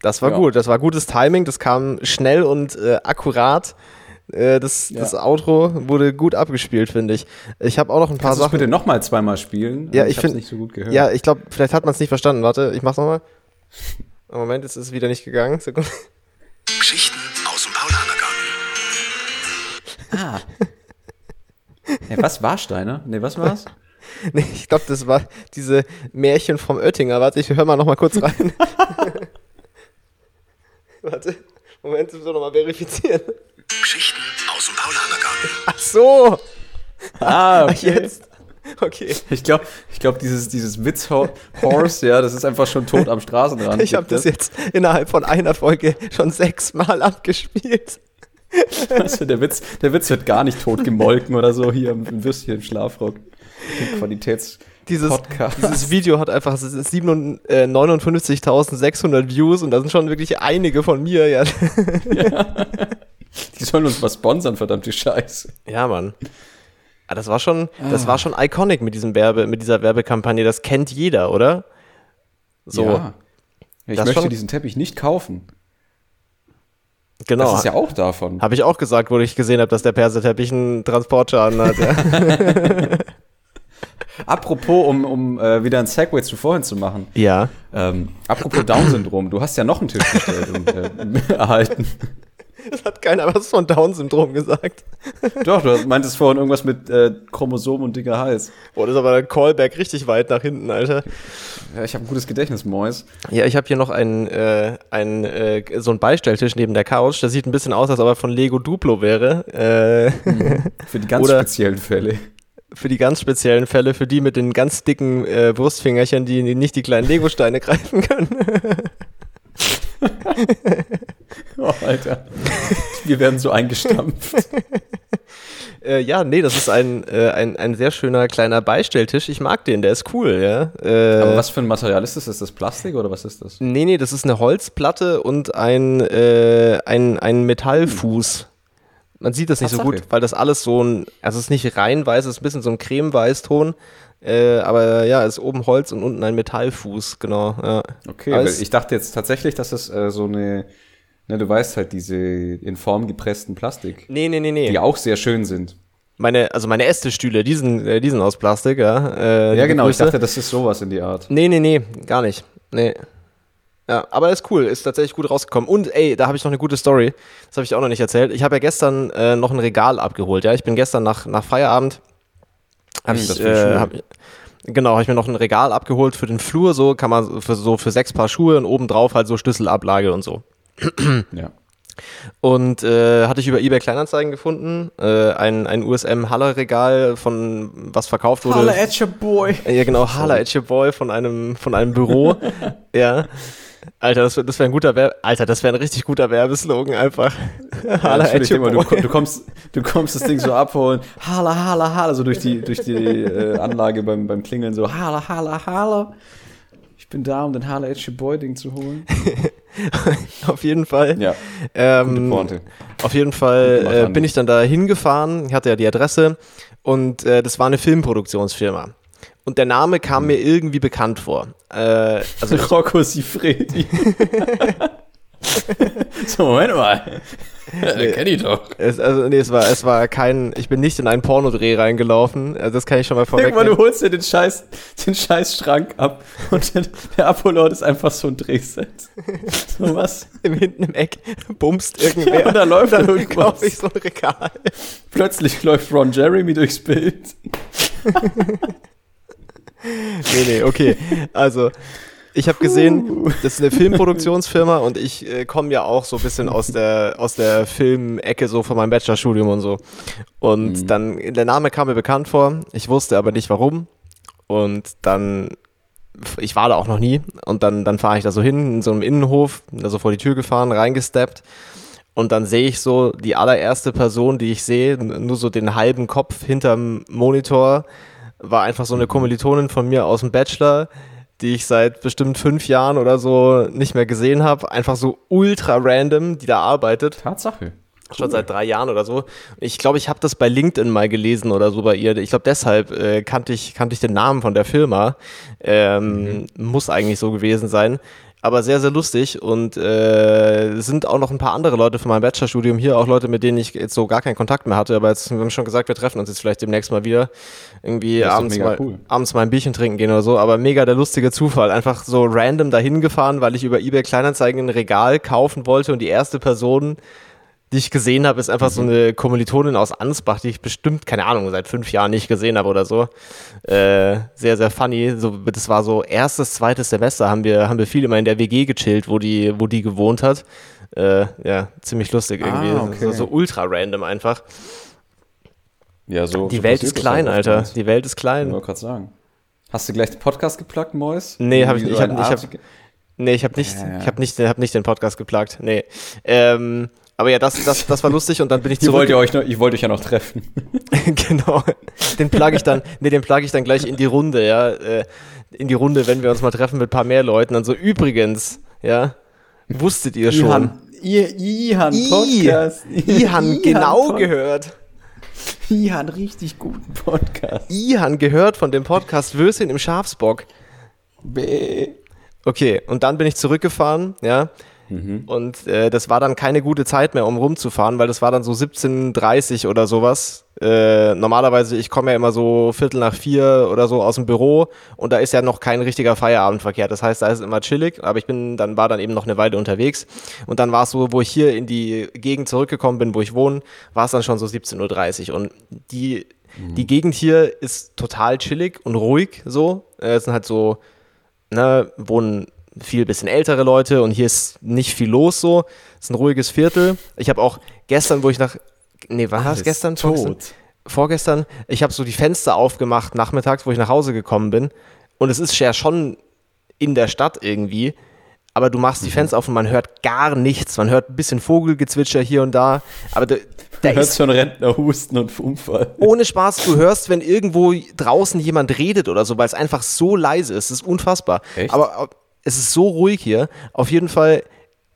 Das war Ja. gut, das war gutes Timing, das kam schnell und äh, akkurat. Äh, das, Ja. das Outro wurde gut abgespielt, finde ich. Ich habe auch noch ein paar Kannst Sachen. bitte nochmal zweimal spielen? Ja, ich hab's find- nicht so gut gehört. Ja, ich glaube, vielleicht hat man es nicht verstanden. Warte, ich mach's nochmal. Moment, jetzt ist es wieder nicht gegangen. Sekunde. Geschichten aus dem Paulanergarten. Ja, was Warsteiner? Nee, was war's? Nee, ich glaube, das war diese Märchen vom Oettinger. Warte, ich höre mal noch mal kurz rein. Warte, Moment, ich muss noch mal verifizieren. Geschichten aus dem Paulanergarten. Ach so, ah, jetzt. Okay, Ich glaube, ich glaub, dieses, dieses Witz-Horse, ja, das ist einfach schon tot am Straßenrand. ich habe das jetzt innerhalb von einer Folge schon sechsmal abgespielt. Du, der, Witz, der Witz wird gar nicht tot gemolken oder so hier im, im Würstchen im Schlafrock. Qualitäts Dieses, Podcast. dieses Video hat einfach 7 äh, 59.600 Views und da sind schon wirklich einige von mir. Ja, Die sollen uns was sponsern, verdammte Scheiße. ja Mann. Ah, das war schon, das war schon iconic mit diesem Werbe, mit dieser Werbekampagne. Das kennt jeder, oder? So, Ja. Ich Das möchte schon- diesen Teppich nicht kaufen. genau. Das ist ja auch davon. Habe ich auch gesagt, wo ich gesehen habe, dass der Perserteppich einen Transportschaden hat. Ja. Apropos, um, um äh, wieder ein Segway zu vorhin zu machen. ja. Ähm, apropos Down-Syndrom, du hast ja noch einen Tisch bestellt und äh, erhalten. Es hat keiner was von Down-Syndrom gesagt. Doch, du meintest vorhin irgendwas mit äh, Chromosom und dicker Hals. Boah, das ist aber ein Callback richtig weit nach hinten, Alter. Ja, ich habe ein gutes Gedächtnis, Mois. Ja, ich habe hier noch einen, äh, einen, äh, so einen Beistelltisch neben der Couch. Das sieht ein bisschen aus, als ob er von Lego Duplo wäre. Äh, Für die ganz Oder- speziellen Fälle. Für die ganz speziellen Fälle, für die mit den ganz dicken äh, Wurstfingerchen, die nicht die kleinen Lego-Steine greifen können. Oh, Alter. Wir werden so eingestampft. Äh, ja, nee, das ist ein, äh, ein, ein sehr schöner kleiner Beistelltisch. Ich mag den, der ist cool, ja. Äh, Aber was für ein Material ist das? Ist das Plastik oder was ist das? Nee, nee, das ist eine Holzplatte und ein, äh, ein, ein Metallfuß. Man sieht das nicht so Tatsache. gut, weil das alles so ein, also es ist nicht rein weiß, es ist ein bisschen so ein Cremeweißton. Äh, aber ja, es ist oben Holz und unten ein Metallfuß, genau. Ja. Okay, Aber weil es- ich dachte jetzt tatsächlich, dass das äh, so eine, ne, du weißt halt, diese in Form gepressten Plastik, Nee, nee, nee, nee. die auch sehr schön sind. Meine, also meine Esstischstühle, die sind, äh, die sind aus Plastik, ja. Äh, Ja, genau, ich Grüße. dachte, das ist sowas in die Art. Nee, nee, nee, gar nicht. Nee. Ja, aber ist cool, ist tatsächlich gut rausgekommen. Und ey, da habe ich noch eine gute Story. Das habe ich auch noch nicht erzählt. Ich habe ja gestern äh, noch ein Regal abgeholt. Ja, ich bin gestern nach, nach Feierabend. Hab Hm, ich, das äh, hab, genau, habe ich mir noch ein Regal abgeholt für den Flur. So kann man für so für sechs Paar Schuhe und obendrauf halt so Schlüsselablage und so. Ja. Und äh, hatte ich über eBay Kleinanzeigen gefunden. Äh, ein, ein USM Haller Regal von was verkauft wurde. at your boy. Ja, genau, Hala at your boy von einem, von einem Büro. ja. Alter, das wäre das wär ein guter Werbe. Alter, das wäre ein richtig guter Werbeslogan einfach. Hala your immer, du, du, kommst, du kommst das Ding so abholen, hala, hala, hala, so durch die, durch die äh, Anlage beim, beim Klingeln, so hala, hala, hala. Ich bin da, um den Hala your boy Ding zu holen. Auf jeden Fall. Ja, Ähm, auf jeden Fall äh, bin ich dann da hingefahren, ich hatte ja die Adresse und äh, das war eine Filmproduktionsfirma. Und der Name kam mir irgendwie bekannt vor. Äh, also Rocco Sifredi. so, Moment mal. Den kenn ich doch. es, also nee, es war es war kein ich bin nicht in einen Pornodreh reingelaufen. Also das kann ich schon mal vorweg. Irgendwann, du holst dir den Scheiß, den Scheiß Schrank ab und der, der Abholort ist einfach so ein Drehset. So was. im hinten im Eck bumst irgendwer Ja, und da läuft dann irgendwas. ich so ein Regal. Plötzlich läuft Ron Jeremy durchs Bild. Nee, nee, okay. Also ich habe gesehen, das ist eine Filmproduktionsfirma und ich äh, komme ja auch so ein bisschen aus der, aus der Filmecke so von meinem Bachelorstudium und so. Und Mhm. dann, der Name kam mir bekannt vor, ich wusste aber nicht warum. Und dann, ich war da auch noch nie. Und dann, dann fahre ich da so hin, in so einem Innenhof, da so vor die Tür gefahren, reingesteppt. Und dann sehe ich so die allererste Person, die ich sehe, nur so den halben Kopf hinterm Monitor, war einfach so eine Kommilitonin von mir aus dem Bachelor, die ich seit bestimmt fünf Jahren oder so nicht mehr gesehen habe. Einfach so ultra random, die da arbeitet. Tatsache. Schon seit drei Jahren oder so. Ich glaube, ich habe das bei LinkedIn mal gelesen oder so bei ihr. Ich glaube, deshalb äh, kannte, ich, kannte ich den Namen von der Firma. Ähm, Muss eigentlich so gewesen sein. Aber sehr, sehr lustig. Und äh, es sind auch noch ein paar andere Leute von meinem Bachelorstudium hier, auch Leute, mit denen ich jetzt so gar keinen Kontakt mehr hatte. Aber jetzt wir haben schon gesagt, wir treffen uns jetzt vielleicht demnächst mal wieder. Irgendwie abends, mal, cool. abends mal ein Bierchen trinken gehen oder so. Aber mega der lustige Zufall. Einfach so random dahin gefahren, weil ich über eBay Kleinanzeigen ein Regal kaufen wollte und die erste Person die ich gesehen habe, ist einfach so eine Kommilitonin aus Ansbach, die ich bestimmt, keine Ahnung, seit fünf Jahren nicht gesehen habe oder so. Äh, sehr, sehr funny. So, das war so erstes, zweites Semester, haben wir, haben wir viel immer in der WG gechillt, wo die, wo die gewohnt hat. Äh, ja, ziemlich lustig irgendwie. Ah, okay. so, so ultra random einfach. Ja, so. Die so Welt ist klein, Alter. Die Welt ist Ich klein. wollte gerade sagen. Hast du gleich den Podcast geplagt, Mois? Nee, hab ich Ich hab- ich hab- Nee, ich habe nicht, Ja, ja. ich hab nicht, hab nicht den Podcast geplagt. Nee. Ähm, aber ja, das, das, das war lustig und dann bin ich zurück. wollt ihr euch noch, ich wollte euch ja noch treffen. genau. Den plage ich dann, nee, den plage ich dann gleich in die Runde, ja. Äh, in die Runde, wenn wir uns mal treffen mit ein paar mehr Leuten. Dann so, übrigens, ja, wusstet ihr schon. Ihan, ihr, Ihan Podcast. Ihan, genau Pod- gehört. Ihan, richtig guten Podcast. Ihan gehört von dem Podcast Würstchen im Schafsbock. B. Okay, und dann bin ich zurückgefahren, ja. Und äh, das war dann keine gute Zeit mehr, um rumzufahren, weil das war dann so 17.30 oder sowas. Äh, normalerweise, ich komme ja immer so Viertel nach vier oder so aus dem Büro und da ist ja noch kein richtiger Feierabendverkehr. Das heißt, da ist es immer chillig, aber ich bin, dann war dann eben noch eine Weile unterwegs. Und dann war es so, wo ich hier in die Gegend zurückgekommen bin, wo ich wohne, war es dann schon so 17.30 Uhr. Und die, die Gegend hier ist total chillig und ruhig so. Äh, es sind halt so ne, wohnen viel bisschen ältere Leute und hier ist nicht viel los so. Es ist ein ruhiges Viertel. Ich habe auch gestern, wo ich nach nee, wann war Alles gestern? tot. Vorgestern? Vorgestern, ich habe so die Fenster aufgemacht nachmittags, wo ich nach Hause gekommen bin und es ist ja schon in der Stadt irgendwie, aber du machst die Fenster auf und man hört gar nichts. Man hört ein bisschen Vogelgezwitscher hier und da, aber da, da Da hörst schon Rentner husten und Unfall. ohne Spaß, du hörst, wenn irgendwo draußen jemand redet oder so, weil es einfach so leise ist. Das ist unfassbar. Echt? Aber es ist so ruhig hier. Auf jeden Fall,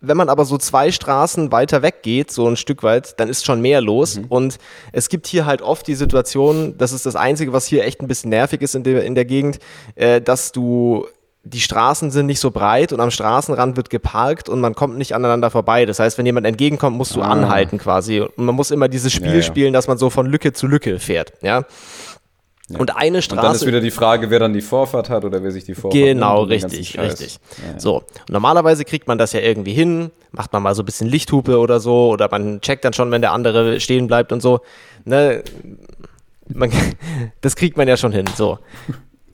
wenn man aber so zwei Straßen weiter weg geht, so ein Stück weit, dann ist schon mehr los. Mhm. Und es gibt hier halt oft die Situation, das ist das Einzige, was hier echt ein bisschen nervig ist in der, in der Gegend, äh, dass du die Straßen sind nicht so breit und am Straßenrand wird geparkt und man kommt nicht aneinander vorbei. Das heißt, wenn jemand entgegenkommt, musst du Ah. anhalten quasi. Und man muss immer dieses Spiel Ja, ja. spielen, dass man so von Lücke zu Lücke fährt. Ja. Und eine Und dann ist Straße. wieder die Frage, wer dann die Vorfahrt hat oder wer sich die Vorfahrt Genau, richtig, richtig. Ja, ja. So, und normalerweise kriegt man das ja irgendwie hin, macht man mal so ein bisschen Lichthupe oder so, oder man checkt dann schon, wenn der andere stehen bleibt und so. Ne? Man, das kriegt man ja schon hin, so.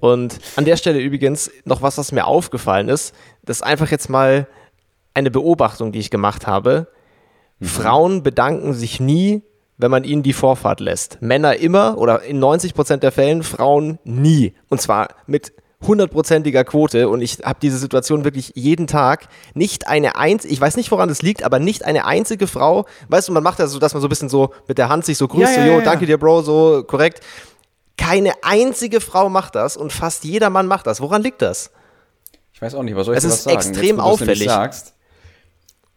Und an der Stelle übrigens noch was, was mir aufgefallen ist, das ist einfach jetzt mal eine Beobachtung, die ich gemacht habe. Frauen bedanken sich nie, wenn man ihnen die Vorfahrt lässt. Männer immer oder in 90 Prozent der Fällen, Frauen nie. Und zwar mit hundertprozentiger Quote und ich habe diese Situation wirklich jeden Tag. Nicht eine einzige, ich weiß nicht, woran das liegt, aber nicht eine einzige Frau, weißt du, man macht das so, dass man so ein bisschen so mit der Hand sich so grüßt, Ja, ja, so, jo, ja, ja. danke dir, Bro, so korrekt. Keine einzige Frau macht das und fast jeder Mann macht das. Woran liegt das? Ich weiß auch nicht, was soll ich Es dir ist was sagen? extrem Jetzt, auffällig. sagst,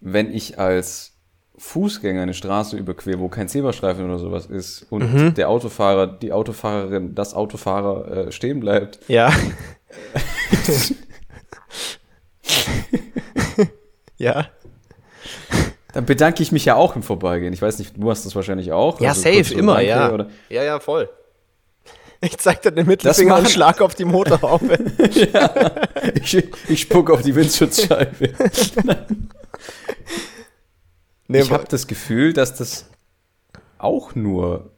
wenn ich als Fußgänger eine Straße überquere, wo kein Zebrastreifen oder sowas ist und Mhm. der Autofahrer, die Autofahrerin, das Autofahrer äh, stehen bleibt, Ja. ja. dann bedanke ich mich ja auch im Vorbeigehen. Ich weiß nicht, du hast das wahrscheinlich auch. Ja, Also safe, immer, Danke ja. Oder, Ja, ja, voll. Ich zeig dir den Mittelfinger und schlag auf die Motorhaube. ich, ich spuck auf die Windschutzscheibe. nee, ich habe das Gefühl, dass das auch nur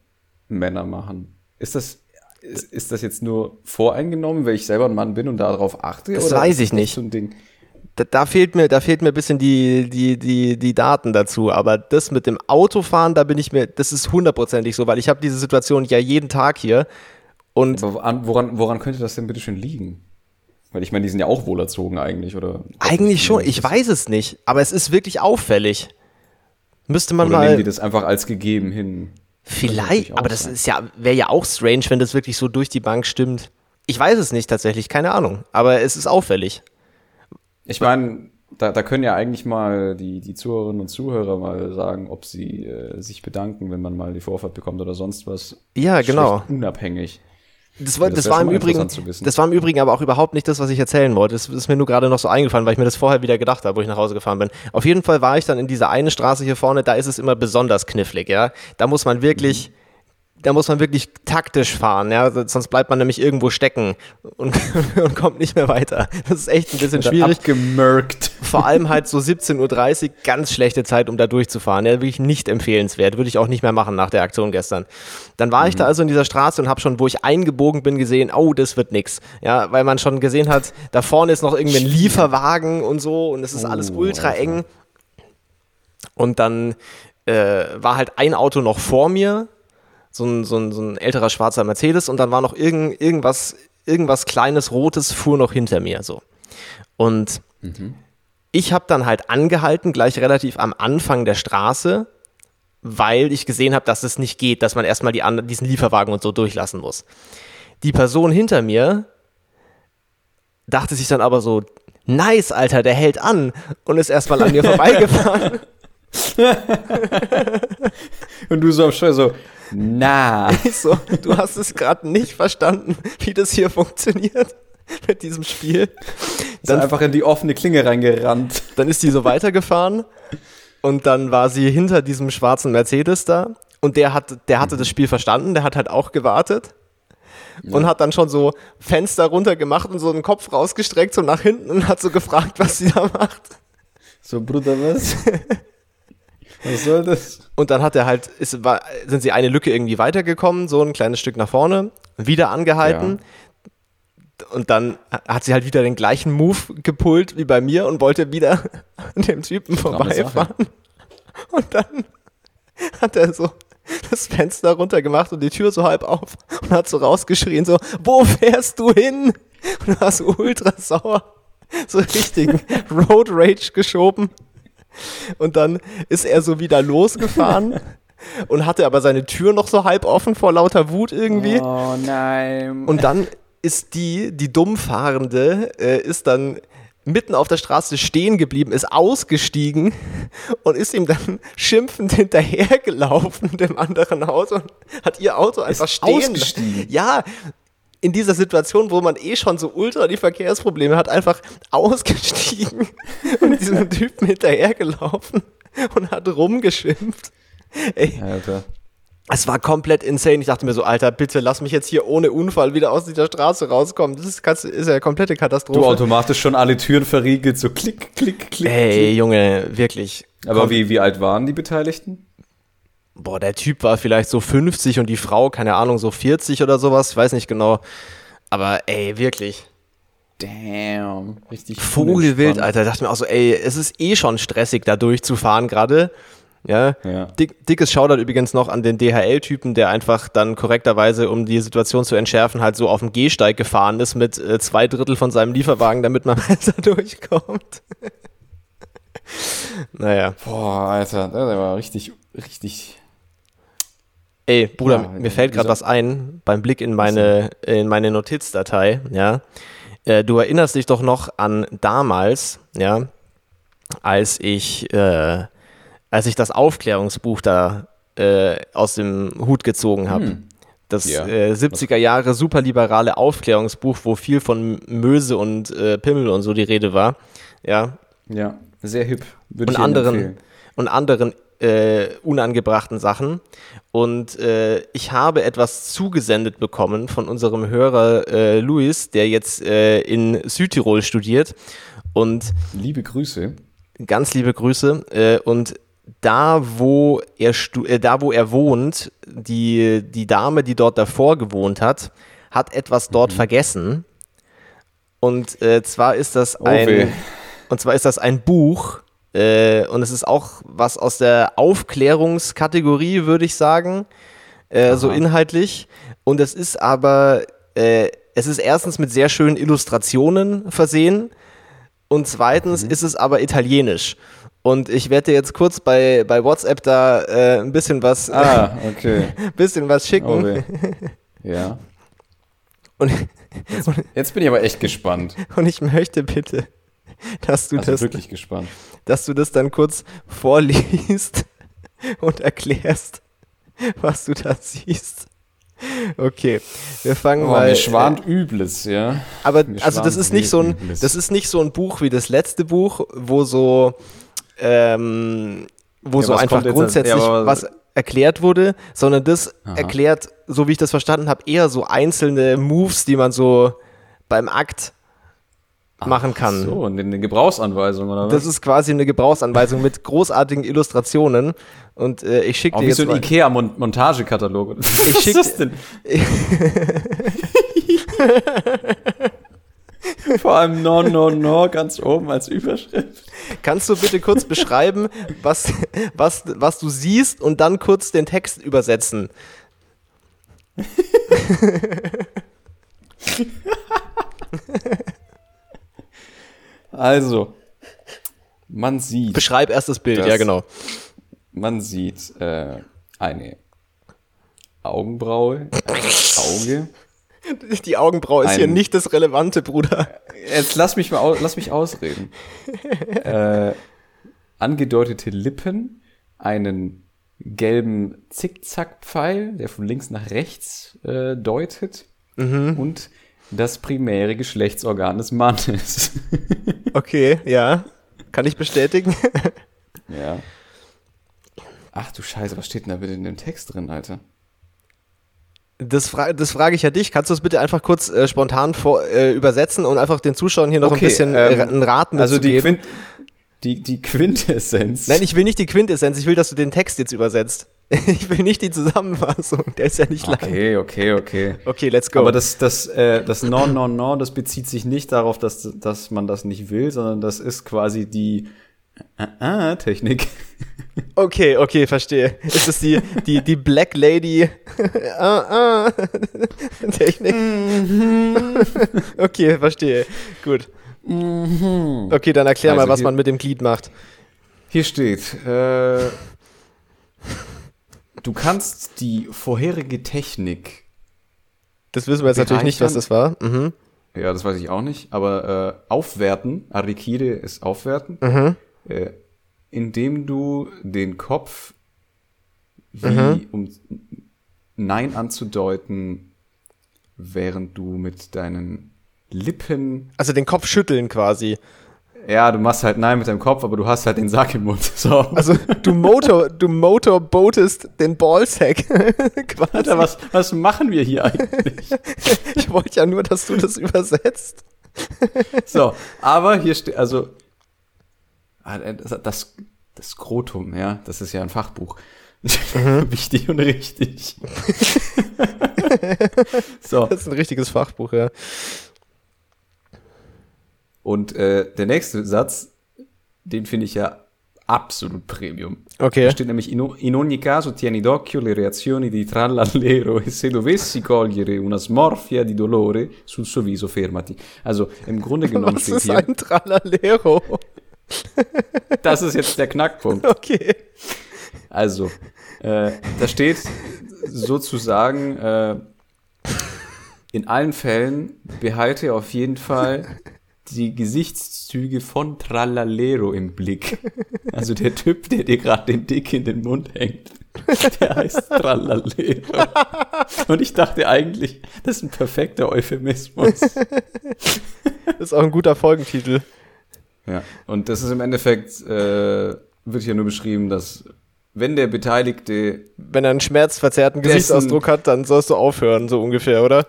Männer machen. Ist das ist, ist das jetzt nur voreingenommen, weil ich selber ein Mann bin und darauf achte? Das weiß ich das nicht. So? Da, da fehlt mir, da fehlt mir ein bisschen die, die, die, die Daten dazu. Aber das mit dem Autofahren, da bin ich mir, das ist hundertprozentig so, weil ich habe diese Situation ja jeden Tag hier. Und Aber woran, woran, woran könnte das denn bitte schön liegen? Weil ich meine, die sind ja auch wohlerzogen eigentlich, oder? eigentlich schon, ich weiß es nicht, aber es ist wirklich auffällig. Müsste man Oder nehmen die mal. das einfach als gegeben hin? Vielleicht, auch aber das sein. ist ja, wäre ja auch strange, wenn das wirklich so durch die Bank stimmt. Ich weiß es nicht tatsächlich, keine Ahnung. Aber es ist auffällig. Ich meine, da, da können ja eigentlich mal die, die Zuhörerinnen und Zuhörer mal sagen, ob sie äh, sich bedanken, wenn man mal die Vorfahrt bekommt oder sonst was. Ja, genau. Unabhängig. Das war, Das das, war im Übrigen, das war im Übrigen aber auch überhaupt nicht das, was ich erzählen wollte. Das ist mir nur gerade noch so eingefallen, weil ich mir das vorher wieder gedacht habe, wo ich nach Hause gefahren bin. Auf jeden Fall war ich dann in dieser einen Straße hier vorne, da ist es immer besonders knifflig, ja. Da muss man wirklich, Mhm. Da muss man wirklich taktisch fahren, ja. Sonst bleibt man nämlich irgendwo stecken und, und kommt nicht mehr weiter. Das ist echt ein bisschen schwierig. Abgemerkt. Vor allem halt so 17.30 Uhr, ganz schlechte Zeit, um da durchzufahren. Ja, wirklich nicht empfehlenswert. Würde ich auch nicht mehr machen nach der Aktion gestern. Dann war ich da also in dieser Straße und habe schon, wo ich eingebogen bin, gesehen, oh, das wird nix. Ja, weil man schon gesehen hat, da vorne ist noch irgendwie ein Lieferwagen und so und es ist alles Oh, ultra Alter. eng. Und dann äh, war halt ein Auto noch vor mir, so ein, so ein, so ein älterer schwarzer Mercedes und dann war noch irgend, irgendwas, irgendwas kleines Rotes fuhr noch hinter mir. So. Und ich habe dann halt angehalten, gleich relativ am Anfang der Straße, weil ich gesehen habe, dass es nicht geht, dass man erstmal die anderen, diesen Lieferwagen und so durchlassen muss. Die Person hinter mir dachte sich dann aber so, nice, Alter, der hält an und ist erstmal an mir vorbeigefahren. Und du so am Steuer so, na. Ich so, du hast es gerade nicht verstanden, wie das hier funktioniert mit diesem Spiel. Dann Dann, einfach in die offene Klinge reingerannt. dann ist die so weitergefahren und dann war sie hinter diesem schwarzen Mercedes da und der, hat, der hatte das Spiel verstanden, der hat halt auch gewartet und hat dann schon so Fenster runter gemacht und so einen Kopf rausgestreckt so nach hinten und hat so gefragt, was sie da macht. So, Bruder, was? Was soll das? Und dann hat er halt, ist, war, sind sie eine Lücke irgendwie weitergekommen, so ein kleines Stück nach vorne, wieder angehalten. Und dann hat sie halt wieder den gleichen Move gepullt wie bei mir und wollte wieder an dem Typen vorbeifahren. Und dann hat er so das Fenster runtergemacht und die Tür so halb auf und hat so rausgeschrien, so, wo fährst du hin? Und war so ultra sauer. So richtigen Road Rage geschoben. Und dann ist er so wieder losgefahren und hatte aber seine Tür noch so halb offen vor lauter Wut irgendwie. Oh nein. Und dann ist die, die Dummfahrende, äh, ist dann mitten auf der Straße stehen geblieben, ist ausgestiegen und ist ihm dann schimpfend hinterhergelaufen, dem anderen Auto, und hat ihr Auto einfach stehen ausgestiegen? Ja, in dieser Situation, wo man eh schon so ultra die Verkehrsprobleme hat, einfach ausgestiegen und diesem Typen hinterhergelaufen und hat rumgeschimpft. Ey, Alter. es war komplett insane. Ich dachte mir so, Alter, bitte lass mich jetzt hier ohne Unfall wieder aus dieser Straße rauskommen. Das ist, ist ja eine komplette Katastrophe. Du automatisch schon alle Türen verriegelt, so klick, klick, klick. Ey, Junge, wirklich. Aber wie, wie alt waren die Beteiligten? Boah, der Typ war vielleicht so 50 und die Frau, keine Ahnung, so 40 oder sowas. Ich weiß nicht genau. Aber ey, wirklich. Damn. Richtig Vogelwild. Alter. Ich dachte mir auch so, ey, es ist eh schon stressig, da durchzufahren gerade. Ja. Ja. Dick, dickes Shoutout übrigens noch an den DHL-Typen, der einfach dann korrekterweise, um die Situation zu entschärfen, halt so auf dem Gehsteig gefahren ist mit äh, zwei Drittel von seinem Lieferwagen, damit man besser durchkommt. naja. Boah, Alter, der war richtig, richtig. Ey, Bruder, Ja, mir fällt gerade was ein beim Blick in meine, in meine Notizdatei, ja. Äh, du erinnerst dich doch noch an damals, ja, als ich, äh, als ich das Aufklärungsbuch da äh, aus dem Hut gezogen habe. Das Hm. Ja. äh, 70er Jahre superliberale Aufklärungsbuch, wo viel von Möse und äh, Pimmel und so die Rede war. Ja, Ja, sehr hip. Würde und ich anderen empfehlen. und anderen äh, unangebrachten Sachen. Und äh, ich habe etwas zugesendet bekommen von unserem Hörer äh, Luis, der jetzt äh, in Südtirol studiert. Und Liebe Grüße. ganz liebe Grüße. Äh, und da, wo er äh, da, wo er wohnt, die, die Dame, die dort davor gewohnt hat, hat etwas dort vergessen. Und zwar ist das Oh ein, und zwar ist das ein Buch. Äh, und es ist auch was aus der Aufklärungskategorie, würde ich sagen, äh, so inhaltlich. Und es ist aber, äh, es ist erstens mit sehr schönen Illustrationen versehen. Und zweitens ist es aber italienisch. Und ich werde dir jetzt kurz bei, bei WhatsApp da äh, ein bisschen was, Ah, okay. bisschen was schicken. Oh weh. Ja. Und, Jetzt bin ich aber echt gespannt. und ich möchte bitte, dass du, Also das, wirklich gespannt. dass du das dann kurz vorliest und erklärst, was du da siehst. Okay, wir fangen Oh, mal. mir schwant Übles, ja. Aber Mir also das ist nicht so ein, Übles. das ist nicht so ein Buch wie das letzte Buch, wo so, ähm, wo Ja, so einfach jetzt grundsätzlich ja, was erklärt wurde, sondern das Aha. erklärt, so wie ich das verstanden habe, eher so einzelne Moves, die man so beim Akt machen kann. So, den Gebrauchsanweisungen oder was? Das ist quasi eine Gebrauchsanweisung mit großartigen Illustrationen und äh, ich schicke auch dir jetzt so ein mal, Ikea-Montagekatalog. Was Ich schick- ist das denn? Vor allem No, No, No ganz oben als Überschrift. Kannst du bitte kurz beschreiben, was, was, was du siehst und dann kurz den Text übersetzen? Also, man sieht, Beschreib erst das Bild, ja genau. man sieht äh, eine Augenbraue, ein Auge. Die Augenbraue ist hier Ein- nicht das Relevante, Bruder. Jetzt lass mich mal lass mich ausreden. äh, angedeutete Lippen, einen gelben Zickzackpfeil, der von links nach rechts äh, deutet, und das primäre Geschlechtsorgan des Mannes. Okay, ja. Kann ich bestätigen? ja. Ach du Scheiße, was steht denn da bitte in dem Text drin, Alter? Das, fra das frage ich ja dich. Kannst du es bitte einfach kurz äh, spontan vor, äh, übersetzen und einfach den Zuschauern hier noch Okay, ein bisschen ähm, äh, einen Rat Also die, mitzugeben? Quint die, die Quintessenz. Nein, ich will nicht die Quintessenz, ich will, dass du den Text jetzt übersetzt. Ich will nicht die Zusammenfassung, der ist ja nicht lang. okay, okay, okay. Okay, let's go. Aber das, das, äh, das No, No, No, das bezieht sich nicht darauf, dass, dass man das nicht will, sondern das ist quasi die äh, äh, Technik. Okay, okay, verstehe. Ist es die, die, die Black Lady ah, ah, Technik? okay, verstehe. Gut. Okay, dann erklär Also mal, was man mit dem Glied macht. Hier steht, äh, du kannst die vorherige Technik, Das wissen wir jetzt natürlich nicht, was das war. Mhm. ja, das weiß ich auch nicht, aber äh, aufwerten, Arikide ist aufwerten, Mhm. äh, indem du den Kopf, wie, Mhm. um Nein anzudeuten, während du mit deinen Lippen Also den Kopf schütteln quasi. Ja, du machst halt Nein mit deinem Kopf, aber du hast halt den Sack im Mund. So. Also du Motor, du Motorboatest den Ballsack. Alter, was, was machen wir hier eigentlich? Ich wollte ja nur, dass du das übersetzt. So, aber hier steht, also, das, das, Skrotum, ja, das ist ja ein Fachbuch. Wichtig und richtig. so, Das ist ein richtiges Fachbuch, ja. Und äh, der nächste Satz, den finde ich ja absolut Premium. Okay. Da steht nämlich, in, ogni caso tieni d'occhio le reazioni di trallallero e se dovessi cogliere una smorfia di dolore sul suo viso fermati. Also im Grunde genommen Was steht ist hier, ein Tralalero? das ist jetzt der Knackpunkt. Okay. Also, äh, da steht sozusagen, äh, in allen Fällen behalte auf jeden Fall die Gesichtszüge von Trallallero im Blick. Also der Typ, der dir gerade den Dick in den Mund hängt, der heißt Trallallero. Und ich dachte eigentlich, das ist ein perfekter Euphemismus. Das ist auch ein guter Folgentitel. Ja, und das ist im Endeffekt, äh, wird hier nur beschrieben, dass wenn der Beteiligte Wenn er einen schmerzverzerrten Gesichtsausdruck hat, dann sollst du aufhören, so ungefähr, oder?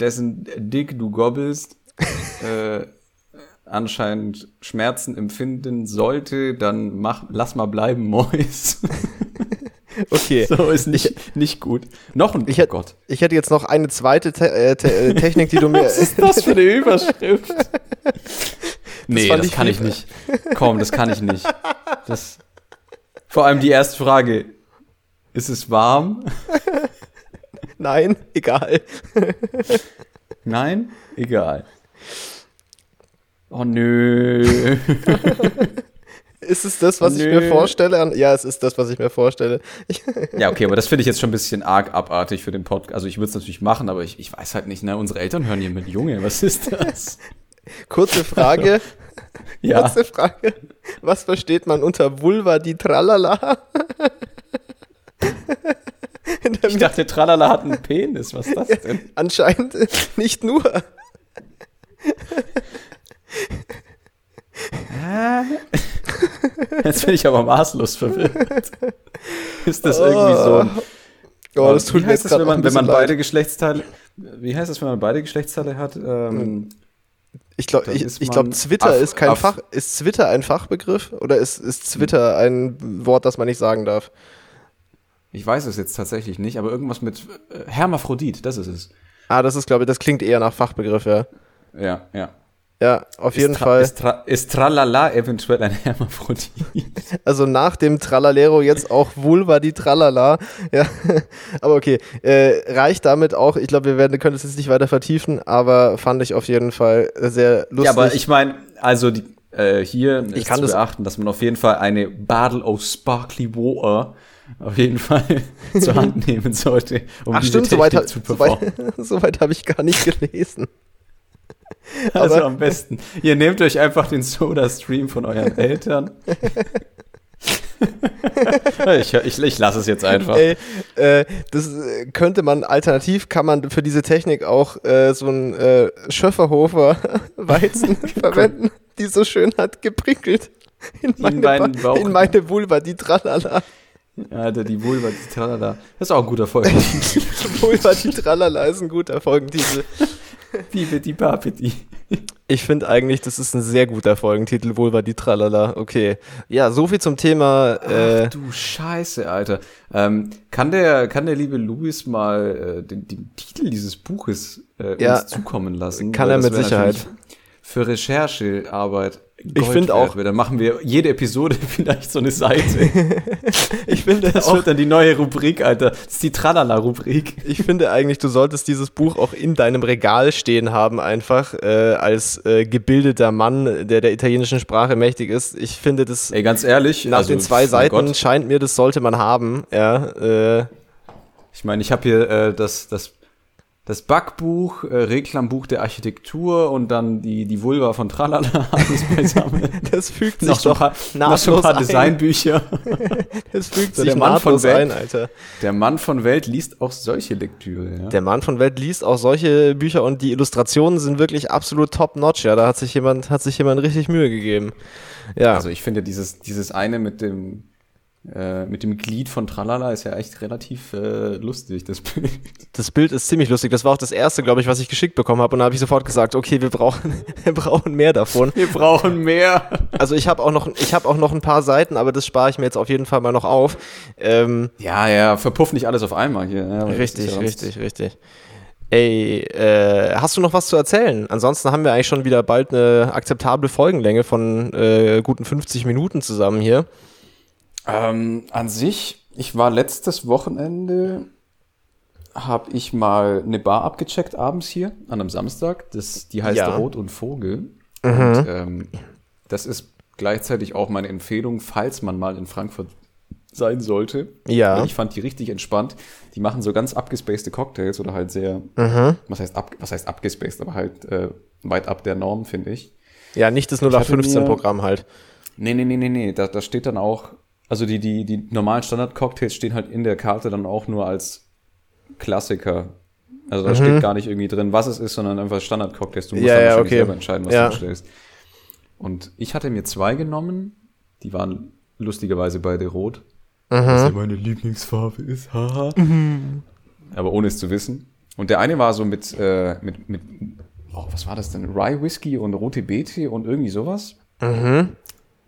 dessen Dick du gobbelst, äh, anscheinend Schmerzen empfinden sollte, dann mach, lass mal bleiben, Mois. Okay. So ist nicht, nicht gut. Noch ein Ich oh hätte Gott. ich hätte jetzt noch eine zweite Te äh, Te äh, Technik, die du mir. Was ist das für eine Überschrift? nee, fand das ich kann ich viel- nicht. Komm, das kann ich nicht. Das, vor allem die erste Frage. Ist es warm? Nein, egal. Nein? Egal. Oh nö. Ist es das, was ich Nö. mir vorstelle? Ja, es ist das, was ich mir vorstelle. Ich, Ja, okay, aber das finde ich jetzt schon ein bisschen arg abartig für den Podcast. Also ich würde es natürlich machen, aber ich, ich weiß halt nicht, ne? Unsere Eltern hören hier mit Junge, was ist das? kurze Frage. Ja. Kurze Frage. Was versteht man unter Vulva die Tralala? Ich dachte, Tralala hat einen Penis. Was ist das denn? Anscheinend nicht nur. Jetzt bin ich aber maßlos verwirrt. Ist das irgendwie so ein Oh, das tut wie mir heißt das, wenn man, wenn man bisschen leid. beide Geschlechtsteile, wie heißt das, wenn man beide Geschlechtsteile hat? Ähm, Ich glaube, ich, ich glaub, man Twitter ist kein aff- Fach. Ist Twitter ein Fachbegriff oder ist, ist Twitter ein Wort, das man nicht sagen darf? ich weiß es jetzt tatsächlich nicht, aber irgendwas mit äh, Hermaphrodit, das ist es. Ah, das ist, glaube ich, das klingt eher nach Fachbegriff, ja. Ja, ja. Ja, auf jeden ist tra Fall. Ist, tra ist Tralala eventuell ein Hermaphrodit? Also nach dem Tralalero jetzt auch Vulva die Tralala. Ja, aber okay. Äh, reicht damit auch. Ich glaube, wir werden, können es jetzt nicht weiter vertiefen, aber fand ich auf jeden Fall sehr lustig. ja, aber ich meine, also die, äh, hier Ich ist kann zu das- beachten, dass man auf jeden Fall eine Bottle of Sparkly Water auf jeden Fall zur Hand nehmen sollte, um Ach diese stimmt, Technik ha- zu soweit, performen. soweit habe ich gar nicht gelesen. Also aber- am besten, ihr nehmt euch einfach den Soda-Stream von euren Eltern. ich, ich, ich lasse es jetzt einfach. Ey, äh, das äh, könnte man, alternativ kann man für diese Technik auch äh, so ein äh, Schöfferhofer Weizen verwenden, die so schön hat geprickelt. In meine, meinen Ba- Bauch. in meine Vulva, die Tralala. Alter, die Vulva, die Tralala. Das ist auch ein guter Folge. Vulva, die Tralala ist ein guter Folgentitel. Bibi, die Babidi. Ich finde eigentlich, das ist ein sehr guter Folgentitel, Vulva, die Tralala. Okay. Ja, so viel zum Thema. Äh, Ach du Scheiße, Alter. Ähm, kann, der, kann der liebe Louis mal äh, den, den Titel dieses Buches äh, Ja, uns zukommen lassen? kann er mit Sicherheit. Für Recherchearbeit. Gold find wert, auch- Dann machen wir jede Episode vielleicht so eine Seite. ich finde Das auch, wird dann die neue Rubrik, Alter. Das ist die Tralala-Rubrik. ich finde eigentlich, du solltest dieses Buch auch in deinem Regal stehen haben, einfach äh, als äh, gebildeter Mann, der der italienischen Sprache mächtig ist. Ich finde, das Ey, ganz ehrlich. nach also, den zwei Seiten Gott. scheint mir, das sollte man haben. Ja, äh, Ich meine, ich habe hier äh, das, das, das Backbuch, äh, Reklambuch der Architektur und dann die, die Vulva von Tralala alles beisammen. das fügt sich noch, doch paar, noch so ein nahtlos paar ein. Designbücher. Das fügt So, sich der Mann von nahtlos Welt. ein, Alter. Der Mann von Welt liest auch solche Lektüre. Ja? Der Mann von Welt liest auch solche Bücher und die Illustrationen sind wirklich absolut top-notch. Ja, da hat sich jemand, hat sich jemand richtig Mühe gegeben. Ja, Also ich finde dieses, dieses eine mit dem, äh, mit dem Glied von Tralala ist ja echt relativ äh, lustig, das Bild. das Bild ist ziemlich lustig. Das war auch das erste, glaube ich, was ich geschickt bekommen habe. Und da habe ich sofort gesagt, okay, wir brauchen, wir brauchen mehr davon. Wir brauchen mehr. Also ich habe auch noch, ich habe auch noch ein paar Seiten, aber das spare ich mir jetzt auf jeden Fall mal noch auf. Ähm, Ja, ja, verpufft nicht alles auf einmal hier. Ja, richtig, ja richtig, richtig. Ey, äh, hast du noch was zu erzählen? Ansonsten haben wir eigentlich schon wieder bald eine akzeptable Folgenlänge von äh, guten 50 Minuten zusammen hier. Ähm, an sich, ich war letztes Wochenende, habe ich mal eine Bar abgecheckt abends hier an einem Samstag. Das, die heißt Ja. Rot und Vogel. Und ähm, das ist gleichzeitig auch meine Empfehlung, falls man mal in Frankfurt sein sollte. Ja. Ich fand die richtig entspannt. Die machen so ganz abgespacede Cocktails oder halt sehr, was heißt ab, was heißt abgespaced, aber halt äh, weit ab der Norm, finde ich. Ja, nicht das hatte mir- 0815-Programm halt. Nee, nee, nee, nee, nee. Da, da steht dann auch, also die, die, die normalen Standard-Cocktails stehen halt in der Karte dann auch nur als Klassiker. Also da steht gar nicht irgendwie drin, was es ist, sondern einfach Standard-Cocktails. Du musst Mhm. Ja, dann ja, okay. selber entscheiden, was Ja. du bestellst. Und ich hatte mir zwei genommen, die waren lustigerweise beide rot. Was ja meine Lieblingsfarbe ist, haha. Aber ohne es zu wissen. Und der eine war so mit, äh, mit, mit oh, was war das denn? Rye Whisky und rote Beete und irgendwie sowas.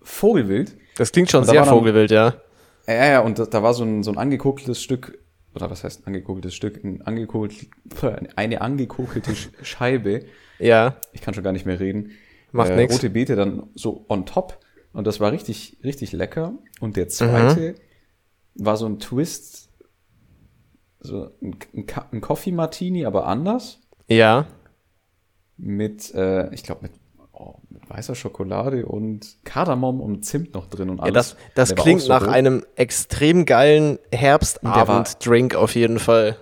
Vogelwild. Das klingt schon sehr vogelwild, ja. Ja, ja, und da, da war so ein, so ein angekugeltes Stück, oder was heißt angekugeltes Stück? Ein angekugelt, eine angekugelte Sch- Scheibe. Ja, Ich kann schon gar nicht mehr reden. Macht äh, nix. Rote Beete dann so on top. Und das war richtig, richtig lecker. Und der zweite Mhm. war so ein Twist, so ein, ein, ein Coffee Martini, aber anders. ja. Mit, äh, ich glaube, mit weißer Schokolade und Kardamom und Zimt noch drin und ja alles. das das war klingt so nach rot. einem extrem geilen Herbstabend-Drink auf jeden Fall.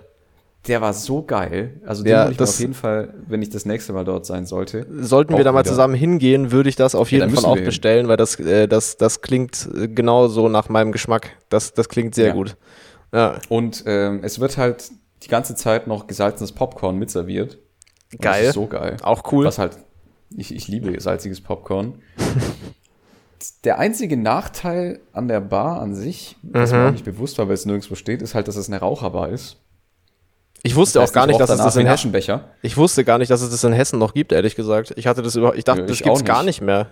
Der war so geil. Also den Ja, würde ich das- auf jeden Fall, wenn ich das nächste Mal dort sein sollte. Sollten wir da mal wieder. zusammen hingehen, würde ich das auf Ja, jeden da Fall auch hin. bestellen, weil das, äh, das, das klingt äh, genau so nach meinem Geschmack. Das, das klingt sehr Ja. gut. Ja, Und ähm, es wird halt die ganze Zeit noch gesalzenes Popcorn mitserviert. Geil. Das ist so geil. auch cool. Was halt, ich, ich liebe salziges Popcorn. der einzige Nachteil an der Bar an sich, was Mhm. mir auch nicht bewusst war, weil es nirgendwo steht, ist halt, dass es eine Raucherbar ist. Ich wusste Das heißt, auch gar ich nicht, dass es das in Hessen. Ich wusste gar nicht, dass es das in Hessen noch gibt, ehrlich gesagt. Ich hatte das über, ich dachte, Ja, das ich gibt's auch gar nicht. nicht mehr.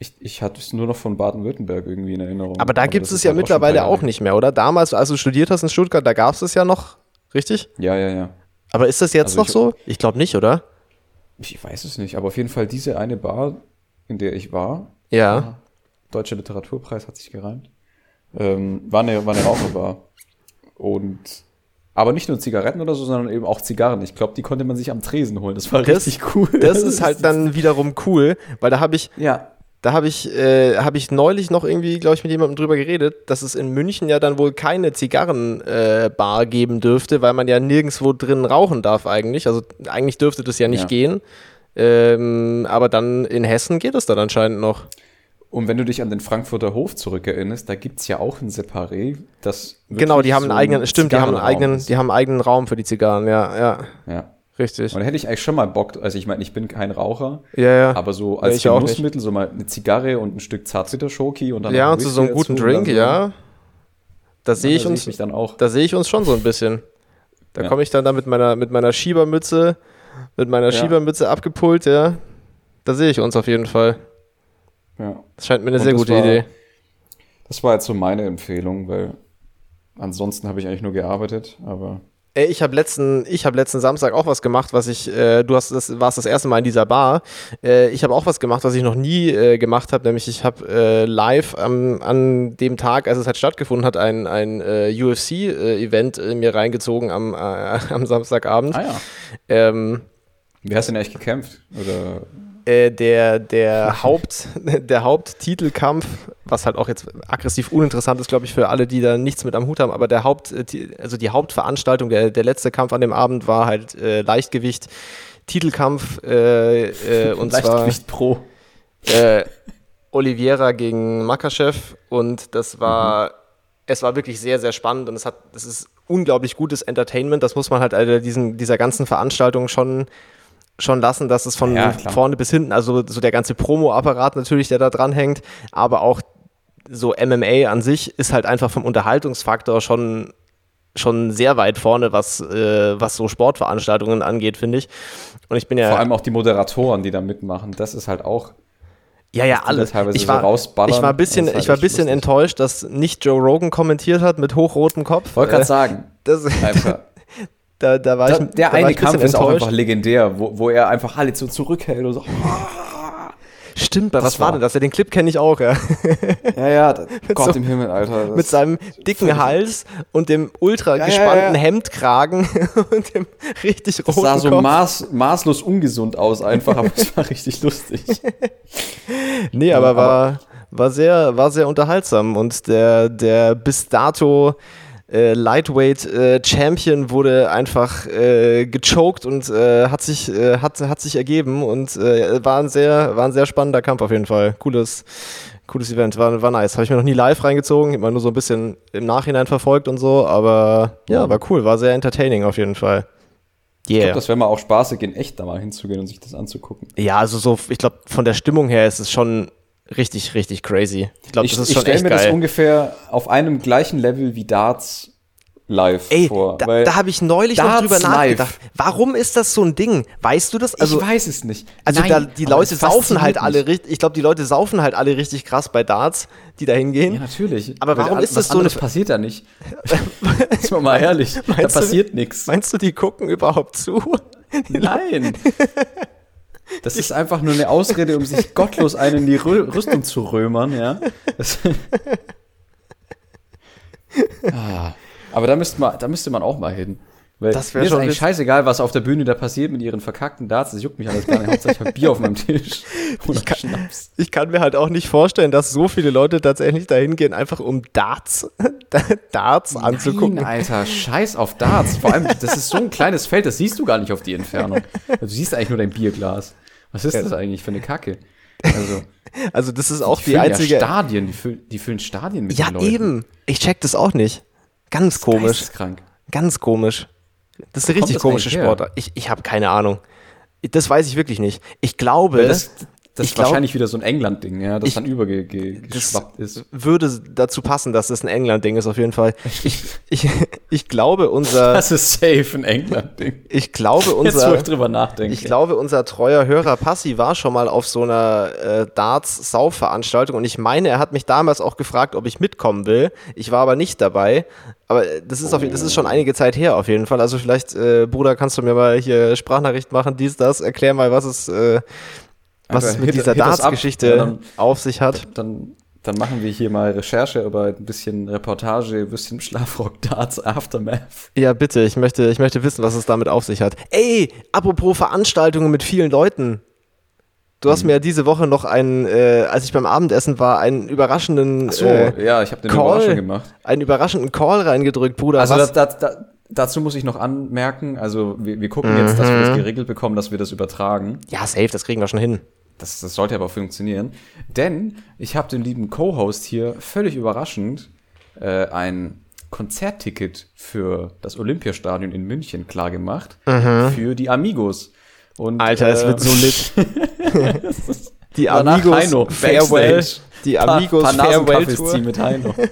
Ich, ich hatte es nur noch von Baden-Württemberg irgendwie in Erinnerung. Aber da gibt das es ist ja halt auch mittlerweile Jahre auch nicht mehr, oder? Damals, als du studiert hast in Stuttgart, da gab es es ja noch, richtig? Ja, ja, ja. Aber ist das jetzt Also noch ich- so? Ich glaube nicht, oder? Ich weiß es nicht, aber auf jeden Fall diese eine Bar, in der ich war, Ja. Deutscher Literaturpreis hat sich gereimt, ähm, war, eine, war eine Raucherbar. Und aber nicht nur Zigaretten oder so, sondern eben auch Zigarren. Ich glaube, die konnte man sich am Tresen holen. Das war Das- richtig cool. Das ist halt dann wiederum cool, weil da habe ich, Ja. Da habe ich, äh, habe ich neulich noch irgendwie, glaube ich, mit jemandem drüber geredet, dass es in München ja dann wohl keine Zigarrenbar äh, geben dürfte, weil man ja nirgendwo drin rauchen darf eigentlich. Also eigentlich dürfte das ja nicht Ja. gehen. Ähm, aber dann in Hessen geht es dann anscheinend noch. Und wenn du dich an den Frankfurter Hof zurückerinnerst, da gibt's ja auch ein Separé, das Genau, die haben so einen eigenen, stimmt, die haben einen eigenen, die haben einen eigenen Raum für die Zigarren, ja, ja, Ja. Richtig. Und da hätte ich eigentlich schon mal Bock, also ich meine, ich bin kein Raucher, Ja, ja. aber so Ja, als nicht. Genussmittel, so mal eine Zigarre und ein Stück Zartbitterschoki und dann ja, und zu Whisky so einem guten Drink, so. ja. Da sehe ich uns, mich dann auch. da sehe ich uns schon so ein bisschen. Da Ja. komme ich dann da mit meiner, mit meiner Schiebermütze, mit meiner Ja. Schiebermütze abgepult, ja. Da sehe ich uns auf jeden Fall. Ja. Das scheint mir eine Und sehr gute war- Idee. Das war jetzt so meine Empfehlung, weil ansonsten habe ich eigentlich nur gearbeitet, aber Ey, ich habe letzten, ich habe letzten Samstag auch was gemacht, was ich, äh, du hast das, warst das erste Mal in dieser Bar. Äh, ich habe auch was gemacht, was ich noch nie äh, gemacht habe, nämlich ich habe äh, live am, an dem Tag, als es halt stattgefunden hat, ein, ein äh, UFC-Event äh, mir reingezogen am, am Samstagabend. Ah ja. Ähm, Wie hast du denn eigentlich gekämpft? Oder äh, der, der, Haupt, der Haupttitelkampf, was halt auch jetzt aggressiv uninteressant ist, glaube ich, für alle, die da nichts mit am Hut haben, aber der Haupt, äh, also die Hauptveranstaltung, der, der letzte Kampf an dem Abend war halt äh, Leichtgewicht, Titelkampf äh, äh, und zwar Leichtgewicht Pro? äh, Oliveira gegen Makachev und das war, es war wirklich sehr, sehr spannend und es hat, es ist unglaublich gutes Entertainment, das muss man halt äh, diesen, dieser ganzen Veranstaltung schon schon lassen, dass es von Ja, vorne bis hinten, also so der ganze Promo-Apparat natürlich, der da dran hängt, aber auch so MMA an sich ist halt einfach vom Unterhaltungsfaktor schon schon sehr weit vorne, was, äh, was so Sportveranstaltungen angeht, finde ich. Und ich bin ja Vor allem auch die Moderatoren, die da mitmachen, das ist halt auch. Ja, ja, alles. Ich so war, rausballern, ich war ein bisschen, halt ich war bisschen lustig. enttäuscht, dass nicht Joe Rogan kommentiert hat mit hochrotem Kopf. Wollte gerade Äh, sagen. das, Einfach. Da, da war Da, ich, der da eine ich Kampf ist auch einfach legendär, wo, wo er einfach alle so zurückhält und so. Stimmt, was Das war war- denn das? Ja, den Clip kenne ich auch, ja. Ja, ja, das, Gott so- im Himmel, Alter. Das, mit seinem dicken Hals und dem ultra ja, gespannten ja. Hemdkragen und dem richtig das roten sah so Kopf. maß, maßlos ungesund aus, einfach, aber es war richtig lustig. Nee, aber, aber- war, war, sehr, war sehr unterhaltsam und der, der bis dato äh, Lightweight äh, Champion wurde einfach äh, gechoked und äh, hat, sich, äh, hat, hat sich ergeben und äh, war, ein sehr, war ein sehr spannender Kampf auf jeden Fall. Cooles, cooles Event, war, war nice. Habe ich mir noch nie live reingezogen, immer nur so ein bisschen im Nachhinein verfolgt und so, aber ja, war cool, war sehr entertaining auf jeden Fall. Ich Yeah. glaube, das wäre mal auch spaßig, in echt da mal hinzugehen und sich das anzugucken. Ja, also so, ich glaube, von der Stimmung her ist es schon richtig, richtig crazy. Ich glaube, Ich, das ist ich schon stelle echt mir geil. das ungefähr auf einem gleichen Level wie Darts live Ey, vor. da, weil da habe ich neulich noch Darts drüber live. nachgedacht. Warum ist das so ein Ding? Weißt du das? Also, ich weiß es nicht. also Nein, da, die Leute saufen halt alle richtig. Ich glaube, die Leute saufen halt alle richtig krass bei Darts, die da hingehen. Ja, natürlich. Aber Weil warum all- ist das so eine- passiert da nicht? Ist mal mal ehrlich. Da passiert nichts. Meinst du, die gucken überhaupt zu? Nein. Das ist einfach nur eine Ausrede, um sich gottlos einen in die Rü Rüstung zu römern, ja. Ah, aber da müsste, man, da müsste man auch mal hin. Weil Das mir ist schon eigentlich scheißegal, was auf der Bühne da passiert mit ihren verkackten Darts. Das juckt mich alles gar nicht. Hauptsache ich habe Bier auf meinem Tisch. Oder kann- Schnaps. Ich kann mir halt auch nicht vorstellen, dass so viele Leute tatsächlich da hingehen, einfach um Darts, Darts anzugucken. Nein, Alter, scheiß auf Darts. Vor allem, das ist so ein kleines Feld, das siehst du gar nicht auf die Entfernung. Du siehst eigentlich nur dein Bierglas. Was ist das eigentlich für eine Kacke? Also, Also das ist auch die die einzige. ja Stadien, die füllen, die füllen Stadien mit ja, den Leuten. eben. Ich check das auch nicht. Ganz komisch. Geisteskrank. Ganz komisch. Das ist eine richtig komische? Sportart. Ich, ich habe keine Ahnung. Das weiß ich wirklich nicht. Ich glaube, Das, das ich ist glaub- wahrscheinlich wieder so ein England-Ding, ja, das Ich- dann übergeschwappt ist. würde dazu passen, dass das ein England-Ding ist, auf jeden Fall. Ich, ich, ich glaube, unser, Das ist safe ein England-Ding. ich glaube, Jetzt, wo unser, ich drüber nachdenke. ich glaube, unser treuer Hörer Passi war schon mal auf so einer äh, Darts-Saufveranstaltung und ich meine, er hat mich damals auch gefragt, ob ich mitkommen will. Ich war aber nicht dabei. Aber äh, das ist, auf, das ist schon einige Zeit her auf jeden Fall. Also vielleicht, äh, Bruder, kannst du mir mal hier Sprachnachricht machen, dies, das. Erklär mal, was es, äh, was es mit dieser. Darts-Geschichte Ja, auf sich hat. dann, dann machen wir hier mal Recherche über ein bisschen Reportage, ein bisschen Schlafrock, Darts, Aftermath. Ja, bitte, ich möchte, ich möchte wissen, was es damit auf sich hat. Ey, apropos Veranstaltungen mit vielen Leuten. Du Mhm. hast mir ja diese Woche noch einen, äh, als ich beim Abendessen war, einen überraschenden Ach so, äh, ja, ich habe den Call, Überraschung gemacht. einen überraschenden Call reingedrückt, Bruder. Also was? da, da, da, dazu muss ich noch anmerken, also wir, wir gucken jetzt, dass wir Mhm. das geregelt bekommen, dass wir das übertragen. ja, safe, das kriegen wir schon hin. Das, das sollte aber funktionieren. Denn ich habe den lieben Co-Host hier völlig überraschend äh, ein Konzertticket für das Olympiastadion in München klargemacht. Für die Amigos. Und, Mhm. Alter, es äh, wird so lit. Die Amigos Heino, Farewell, die Amigos paar Farewell Tour mit Heino.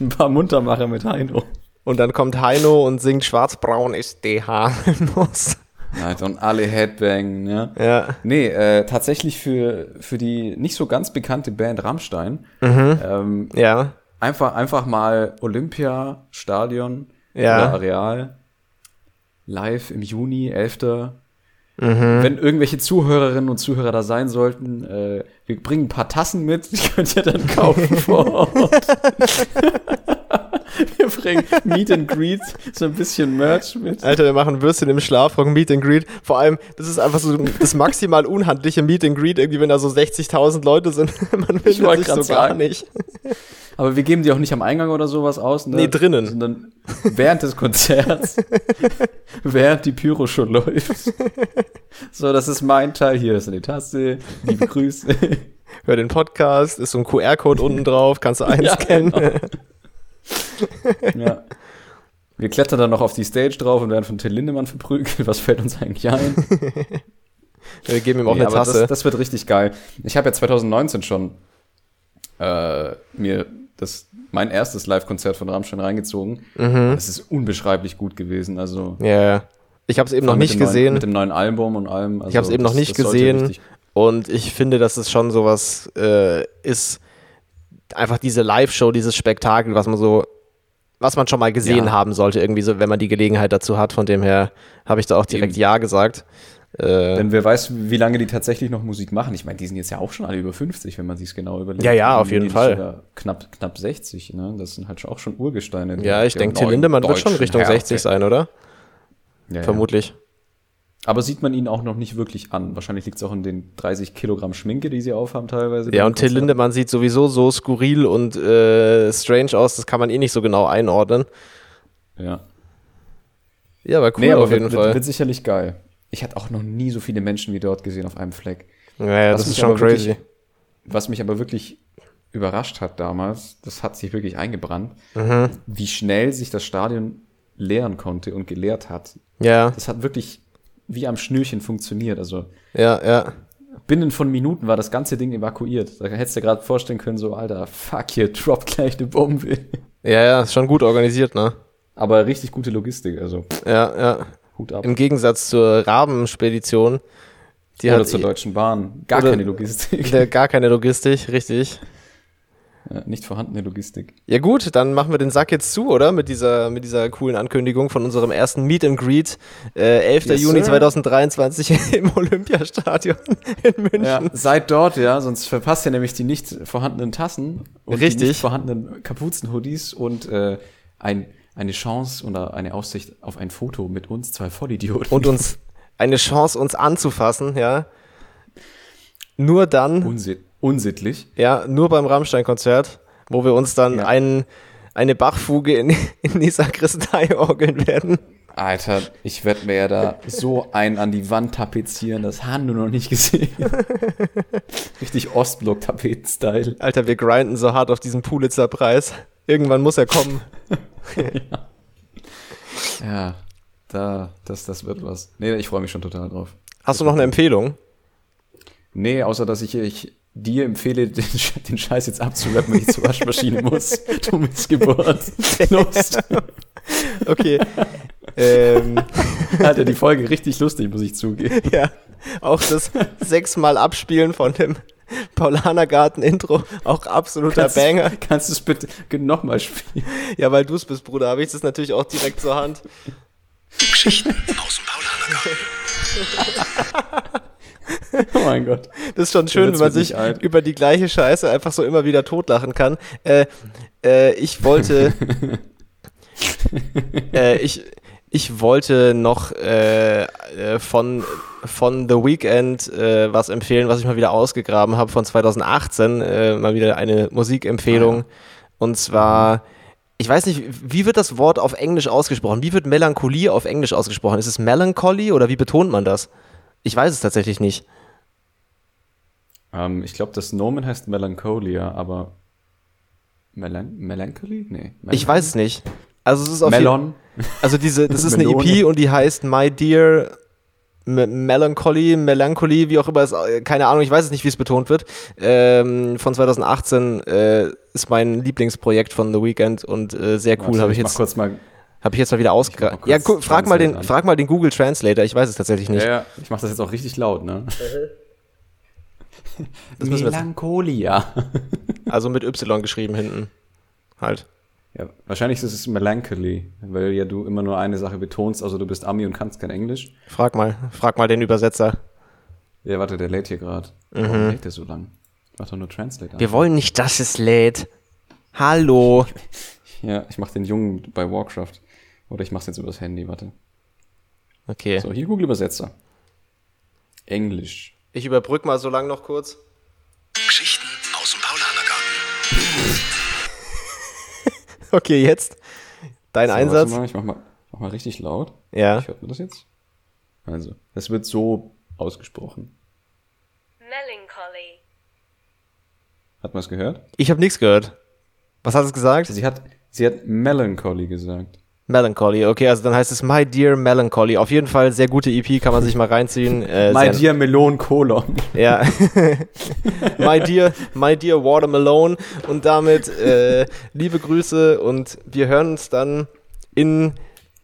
Ein paar Muntermacher mit Heino. und dann kommt Heino und singt Schwarzbraun ist DH. Los. Alter, und alle Headbang, ja. ja. Nee, äh, tatsächlich für, für die nicht so ganz bekannte Band Rammstein. Mhm. Ähm, Ja. einfach, einfach mal Olympia, Stadion Ja. oder Areal. Live im Juni, 11. Mhm. Wenn irgendwelche Zuhörerinnen und Zuhörer da sein sollten, äh, wir bringen ein paar Tassen mit, die könnt ihr dann kaufen vor Ort. wir bringen Meet and Greet, so ein bisschen Merch mit. Alter, wir machen Würstchen im Schlafrock, Meet and Greet. Vor allem, das ist einfach so das maximal unhandliche Meet and Greet, irgendwie, wenn da so 60.000 Leute sind. Man findet wollte sich so grad gar sagen. nicht. Aber wir geben die auch nicht am Eingang oder sowas aus. Ne? Nee, drinnen. Sondern während des Konzerts, während die Pyro schon läuft. So, das ist mein Teil. Hier ist eine Tasse. Liebe Grüße. Hör den Podcast, ist so ein QR-Code unten drauf, kannst du Ja, einscannen. genau. Ja. Wir klettern dann noch auf die Stage drauf und werden von Till Lindemann verprügelt. Was fällt uns eigentlich ein? Wir geben ihm auch Nee, eine Tasse. Das, das wird richtig geil. Ich habe ja 2019 schon äh, mir das mein erstes Live-Konzert von Rammstein reingezogen. Mhm. Es ist unbeschreiblich gut gewesen. Also ja, ja. Ich habe es eben noch nicht dem Neuen, gesehen. mit dem neuen Album und allem. Also Ich habe es eben noch nicht gesehen. Und ich finde, dass es schon sowas äh, ist, einfach diese Live-Show, dieses Spektakel, was man so, was man schon mal gesehen Ja. haben sollte, irgendwie so, wenn man die Gelegenheit dazu hat. Von dem her habe ich da auch direkt Eben. Ja gesagt. Äh, Denn wer weiß, wie lange die tatsächlich noch Musik machen. Ich meine, die sind jetzt ja auch schon alle über 50, wenn man sich genau überlegt. Ja, ja, auf jeden Fall. Knapp, knapp 60, ne? Das sind halt schon auch schon Urgesteine. ja, ich denke, Till Lindemann wird schon Richtung Härte. 60 sein, oder? Ja, ja. Aber sieht man ihn auch noch nicht wirklich an. Wahrscheinlich liegt es auch in den 30 Kilogramm Schminke, die sie aufhaben teilweise. Ja, und Till. Lindemann sieht sowieso so skurril und äh, strange aus, das kann man eh nicht so genau einordnen. Ja. Ja, aber cool Nee, aber auf jeden wird, Fall. Wird, wird sicherlich geil. Ich hatte auch noch nie so viele Menschen wie dort gesehen auf einem Fleck. ja, ja, Was das ist schon aber wirklich- crazy. Was mich aber wirklich überrascht hat damals, das hat sich wirklich eingebrannt, Mhm. wie schnell sich das Stadion leeren konnte und geleert hat. Ja, Das hat wirklich wie am Schnürchen funktioniert. Also ja, ja. binnen von Minuten war das ganze Ding evakuiert. Da hättest du dir gerade vorstellen können, so, Alter, fuck, hier droppt gleich eine Bombe. Ja, ja, ist schon gut organisiert, ne? Aber richtig gute Logistik, also Ja, ja. Hut ab. Im Gegensatz zur Rabenspedition, die Oder hat zur Deutschen Bahn. Gar keine Logistik. der gar keine Logistik, richtig. Ja, nicht vorhandene Logistik. Ja gut, dann machen wir den Sack jetzt zu, oder? Mit dieser, mit dieser coolen Ankündigung von unserem ersten Meet and Greet. Äh, 11. Yes, Juni sir. 2023 im Olympiastadion in München. Ja, seid dort, ja, sonst verpasst ihr nämlich die nicht vorhandenen Tassen und die Richtig. nicht vorhandenen Kapuzenhoodies und äh, ein, eine Chance oder eine Aussicht auf ein Foto mit uns, zwei Vollidioten. Und uns eine Chance, uns anzufassen, ja. Nur dann, Unsi unsittlich. ja, nur beim Rammstein-Konzert, wo wir uns dann Ja. ein, eine Bachfuge in, in die Sakristei orgeln werden. Alter, ich werde mir ja da so einen an die Wand tapezieren, das haben du noch nicht gesehen. Richtig Ostblock-Tapeten-Style. Alter, wir grinden so hart auf diesen Pulitzer-Preis. Irgendwann muss er kommen. Ja, da, das, das wird was. Nee, ich freue mich schon total drauf. Hast du noch eine Empfehlung? Nee, außer dass ich, ich dir empfehle, den, den Scheiß jetzt abzurappen, wenn ich zur Waschmaschine muss. Du Missgeburt. Los. Okay. ähm, Alter, die Folge richtig lustig, muss ich zugeben. ja, auch das sechsmal Abspielen von dem Paulanergarten-Intro, auch absoluter Kannst, Banger. kannst du es bitte nochmal spielen? Ja, weil du es bist, Bruder, habe ich das natürlich auch direkt zur Hand. Geschichten aus dem Paulanergarten. Oh mein Gott. Das ist schon schön, wenn man sich über die gleiche Scheiße einfach so immer wieder totlachen kann. Äh, äh, ich wollte, äh, ich, ich wollte noch äh, äh, von, von The Weeknd äh, was empfehlen, was ich mal wieder ausgegraben habe von 2018. Äh, mal wieder eine Musikempfehlung. Und zwar, ich weiß nicht, wie wird das Wort auf Englisch ausgesprochen? Wie wird Melancholie auf Englisch ausgesprochen? Ist es Melancholy oder wie betont man das? Ich weiß es tatsächlich nicht. Ähm, ich glaube, das Nomen heißt Melancholia, aber Melan Melancholy? Nee. Ich weiß es nicht. Also es ist auf Melon. also diese, das ist eine. EP und die heißt My Dear Melancholy, Melancholy, wie auch immer es, äh, keine Ahnung, ich weiß es nicht, wie es betont wird. Ähm, von 2018 äh, ist mein Lieblingsprojekt von The Weeknd und äh, sehr cool, habe ich mach jetzt, kurz mal. Habe ich jetzt mal wieder ausgegraben. Ja, frag mal den, an. frag mal den Google Translator. Ich weiß es tatsächlich nicht. Ja, ja, ich mache das jetzt auch richtig laut, ne? Melancholia. Also mit Y geschrieben hinten, halt. Ja, wahrscheinlich ist es Melancholy, weil ja du immer nur eine Sache betonst, also du bist Ami und kannst kein Englisch. Frag mal, frag mal den Übersetzer. Ja, warte, der lädt hier gerade. Warum lädt der so lang? Mach doch nur Translate an. Mhm. Wir wollen nicht, dass es lädt. Hallo. Ja, ich mach den Jungen bei Warcraft. Oder ich mach's jetzt übers Handy, warte. Okay. So, hier Google Übersetzer. Englisch. Ich überbrück mal so lang noch kurz. Geschichten aus dem Paulanergarten. Okay, jetzt dein So, Einsatz. Warte mal, ich mach mal, mach mal richtig laut. Ja. Ich hört man das jetzt? Also, das wird so ausgesprochen. Melancholy. Hat man es gehört? Ich habe nichts gehört. Was hat es gesagt? Sie hat, sie hat Melancholy gesagt. Melancholy. Okay, also dann heißt es My Dear Melancholy. Auf jeden Fall sehr gute EP, kann man sich mal reinziehen. Äh, My dear Melon Colon. Ja. my dear, my dear Watermelon. Und damit äh, liebe Grüße und wir hören uns dann in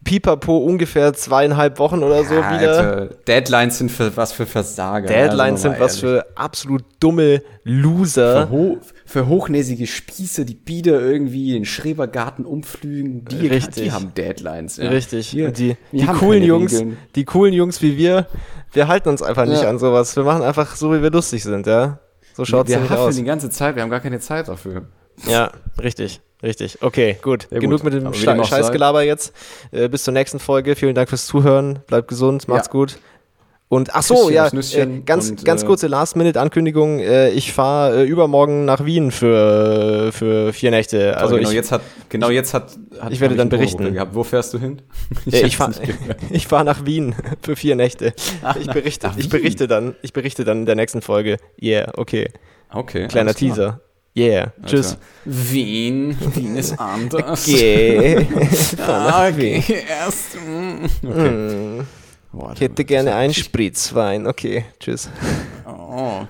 Pipapo ungefähr zweieinhalb Wochen oder so wieder. Alter, Deadlines sind für was für Versager. Deadlines Also sind was ehrlich. für absolut dumme Loser. für, ho für hochnäsige Spieße, die Bieder irgendwie den Schrebergarten umflügen, die, Richtig. die haben Deadlines. Ja. Richtig. Wir, die, wir die coolen Jungs, Regeln. die coolen Jungs wie wir, wir halten uns einfach nicht Ja. an sowas. Wir machen einfach so, wie wir lustig sind, ja. So schaut's wir haffeln aus. die ganze Zeit, wir haben gar keine Zeit dafür. Ja, richtig, richtig. Okay, gut. Ja, Genug gut. mit dem Sche. Scheißgelaber jetzt. Äh, bis zur nächsten Folge. Vielen Dank fürs Zuhören. Bleibt gesund, macht's Ja. gut. Und ach so, ja, äh, ganz, und, ganz äh, kurze Last-Minute-Ankündigung. Äh, ich fahre äh, übermorgen nach Wien für, für vier Nächte. Also genau ich, jetzt hat, genau jetzt hat, hat ich werde dann berichten. Gehabt. Wo fährst du hin? äh, ich fahre ich fahr nach Wien für vier Nächte. Ach, Ich nach- berichte, nach ich Wien. berichte dann, ich berichte dann in der nächsten Folge. Yeah, okay. Okay. Kleiner. Teaser. Yeah. Tschüss. Alter. Wien, Wien ist anders. Okay. Ah, okay. Erst. mm. Okay. Ich hätte gerne ein Spritzwein. Okay, tschüss. Oh.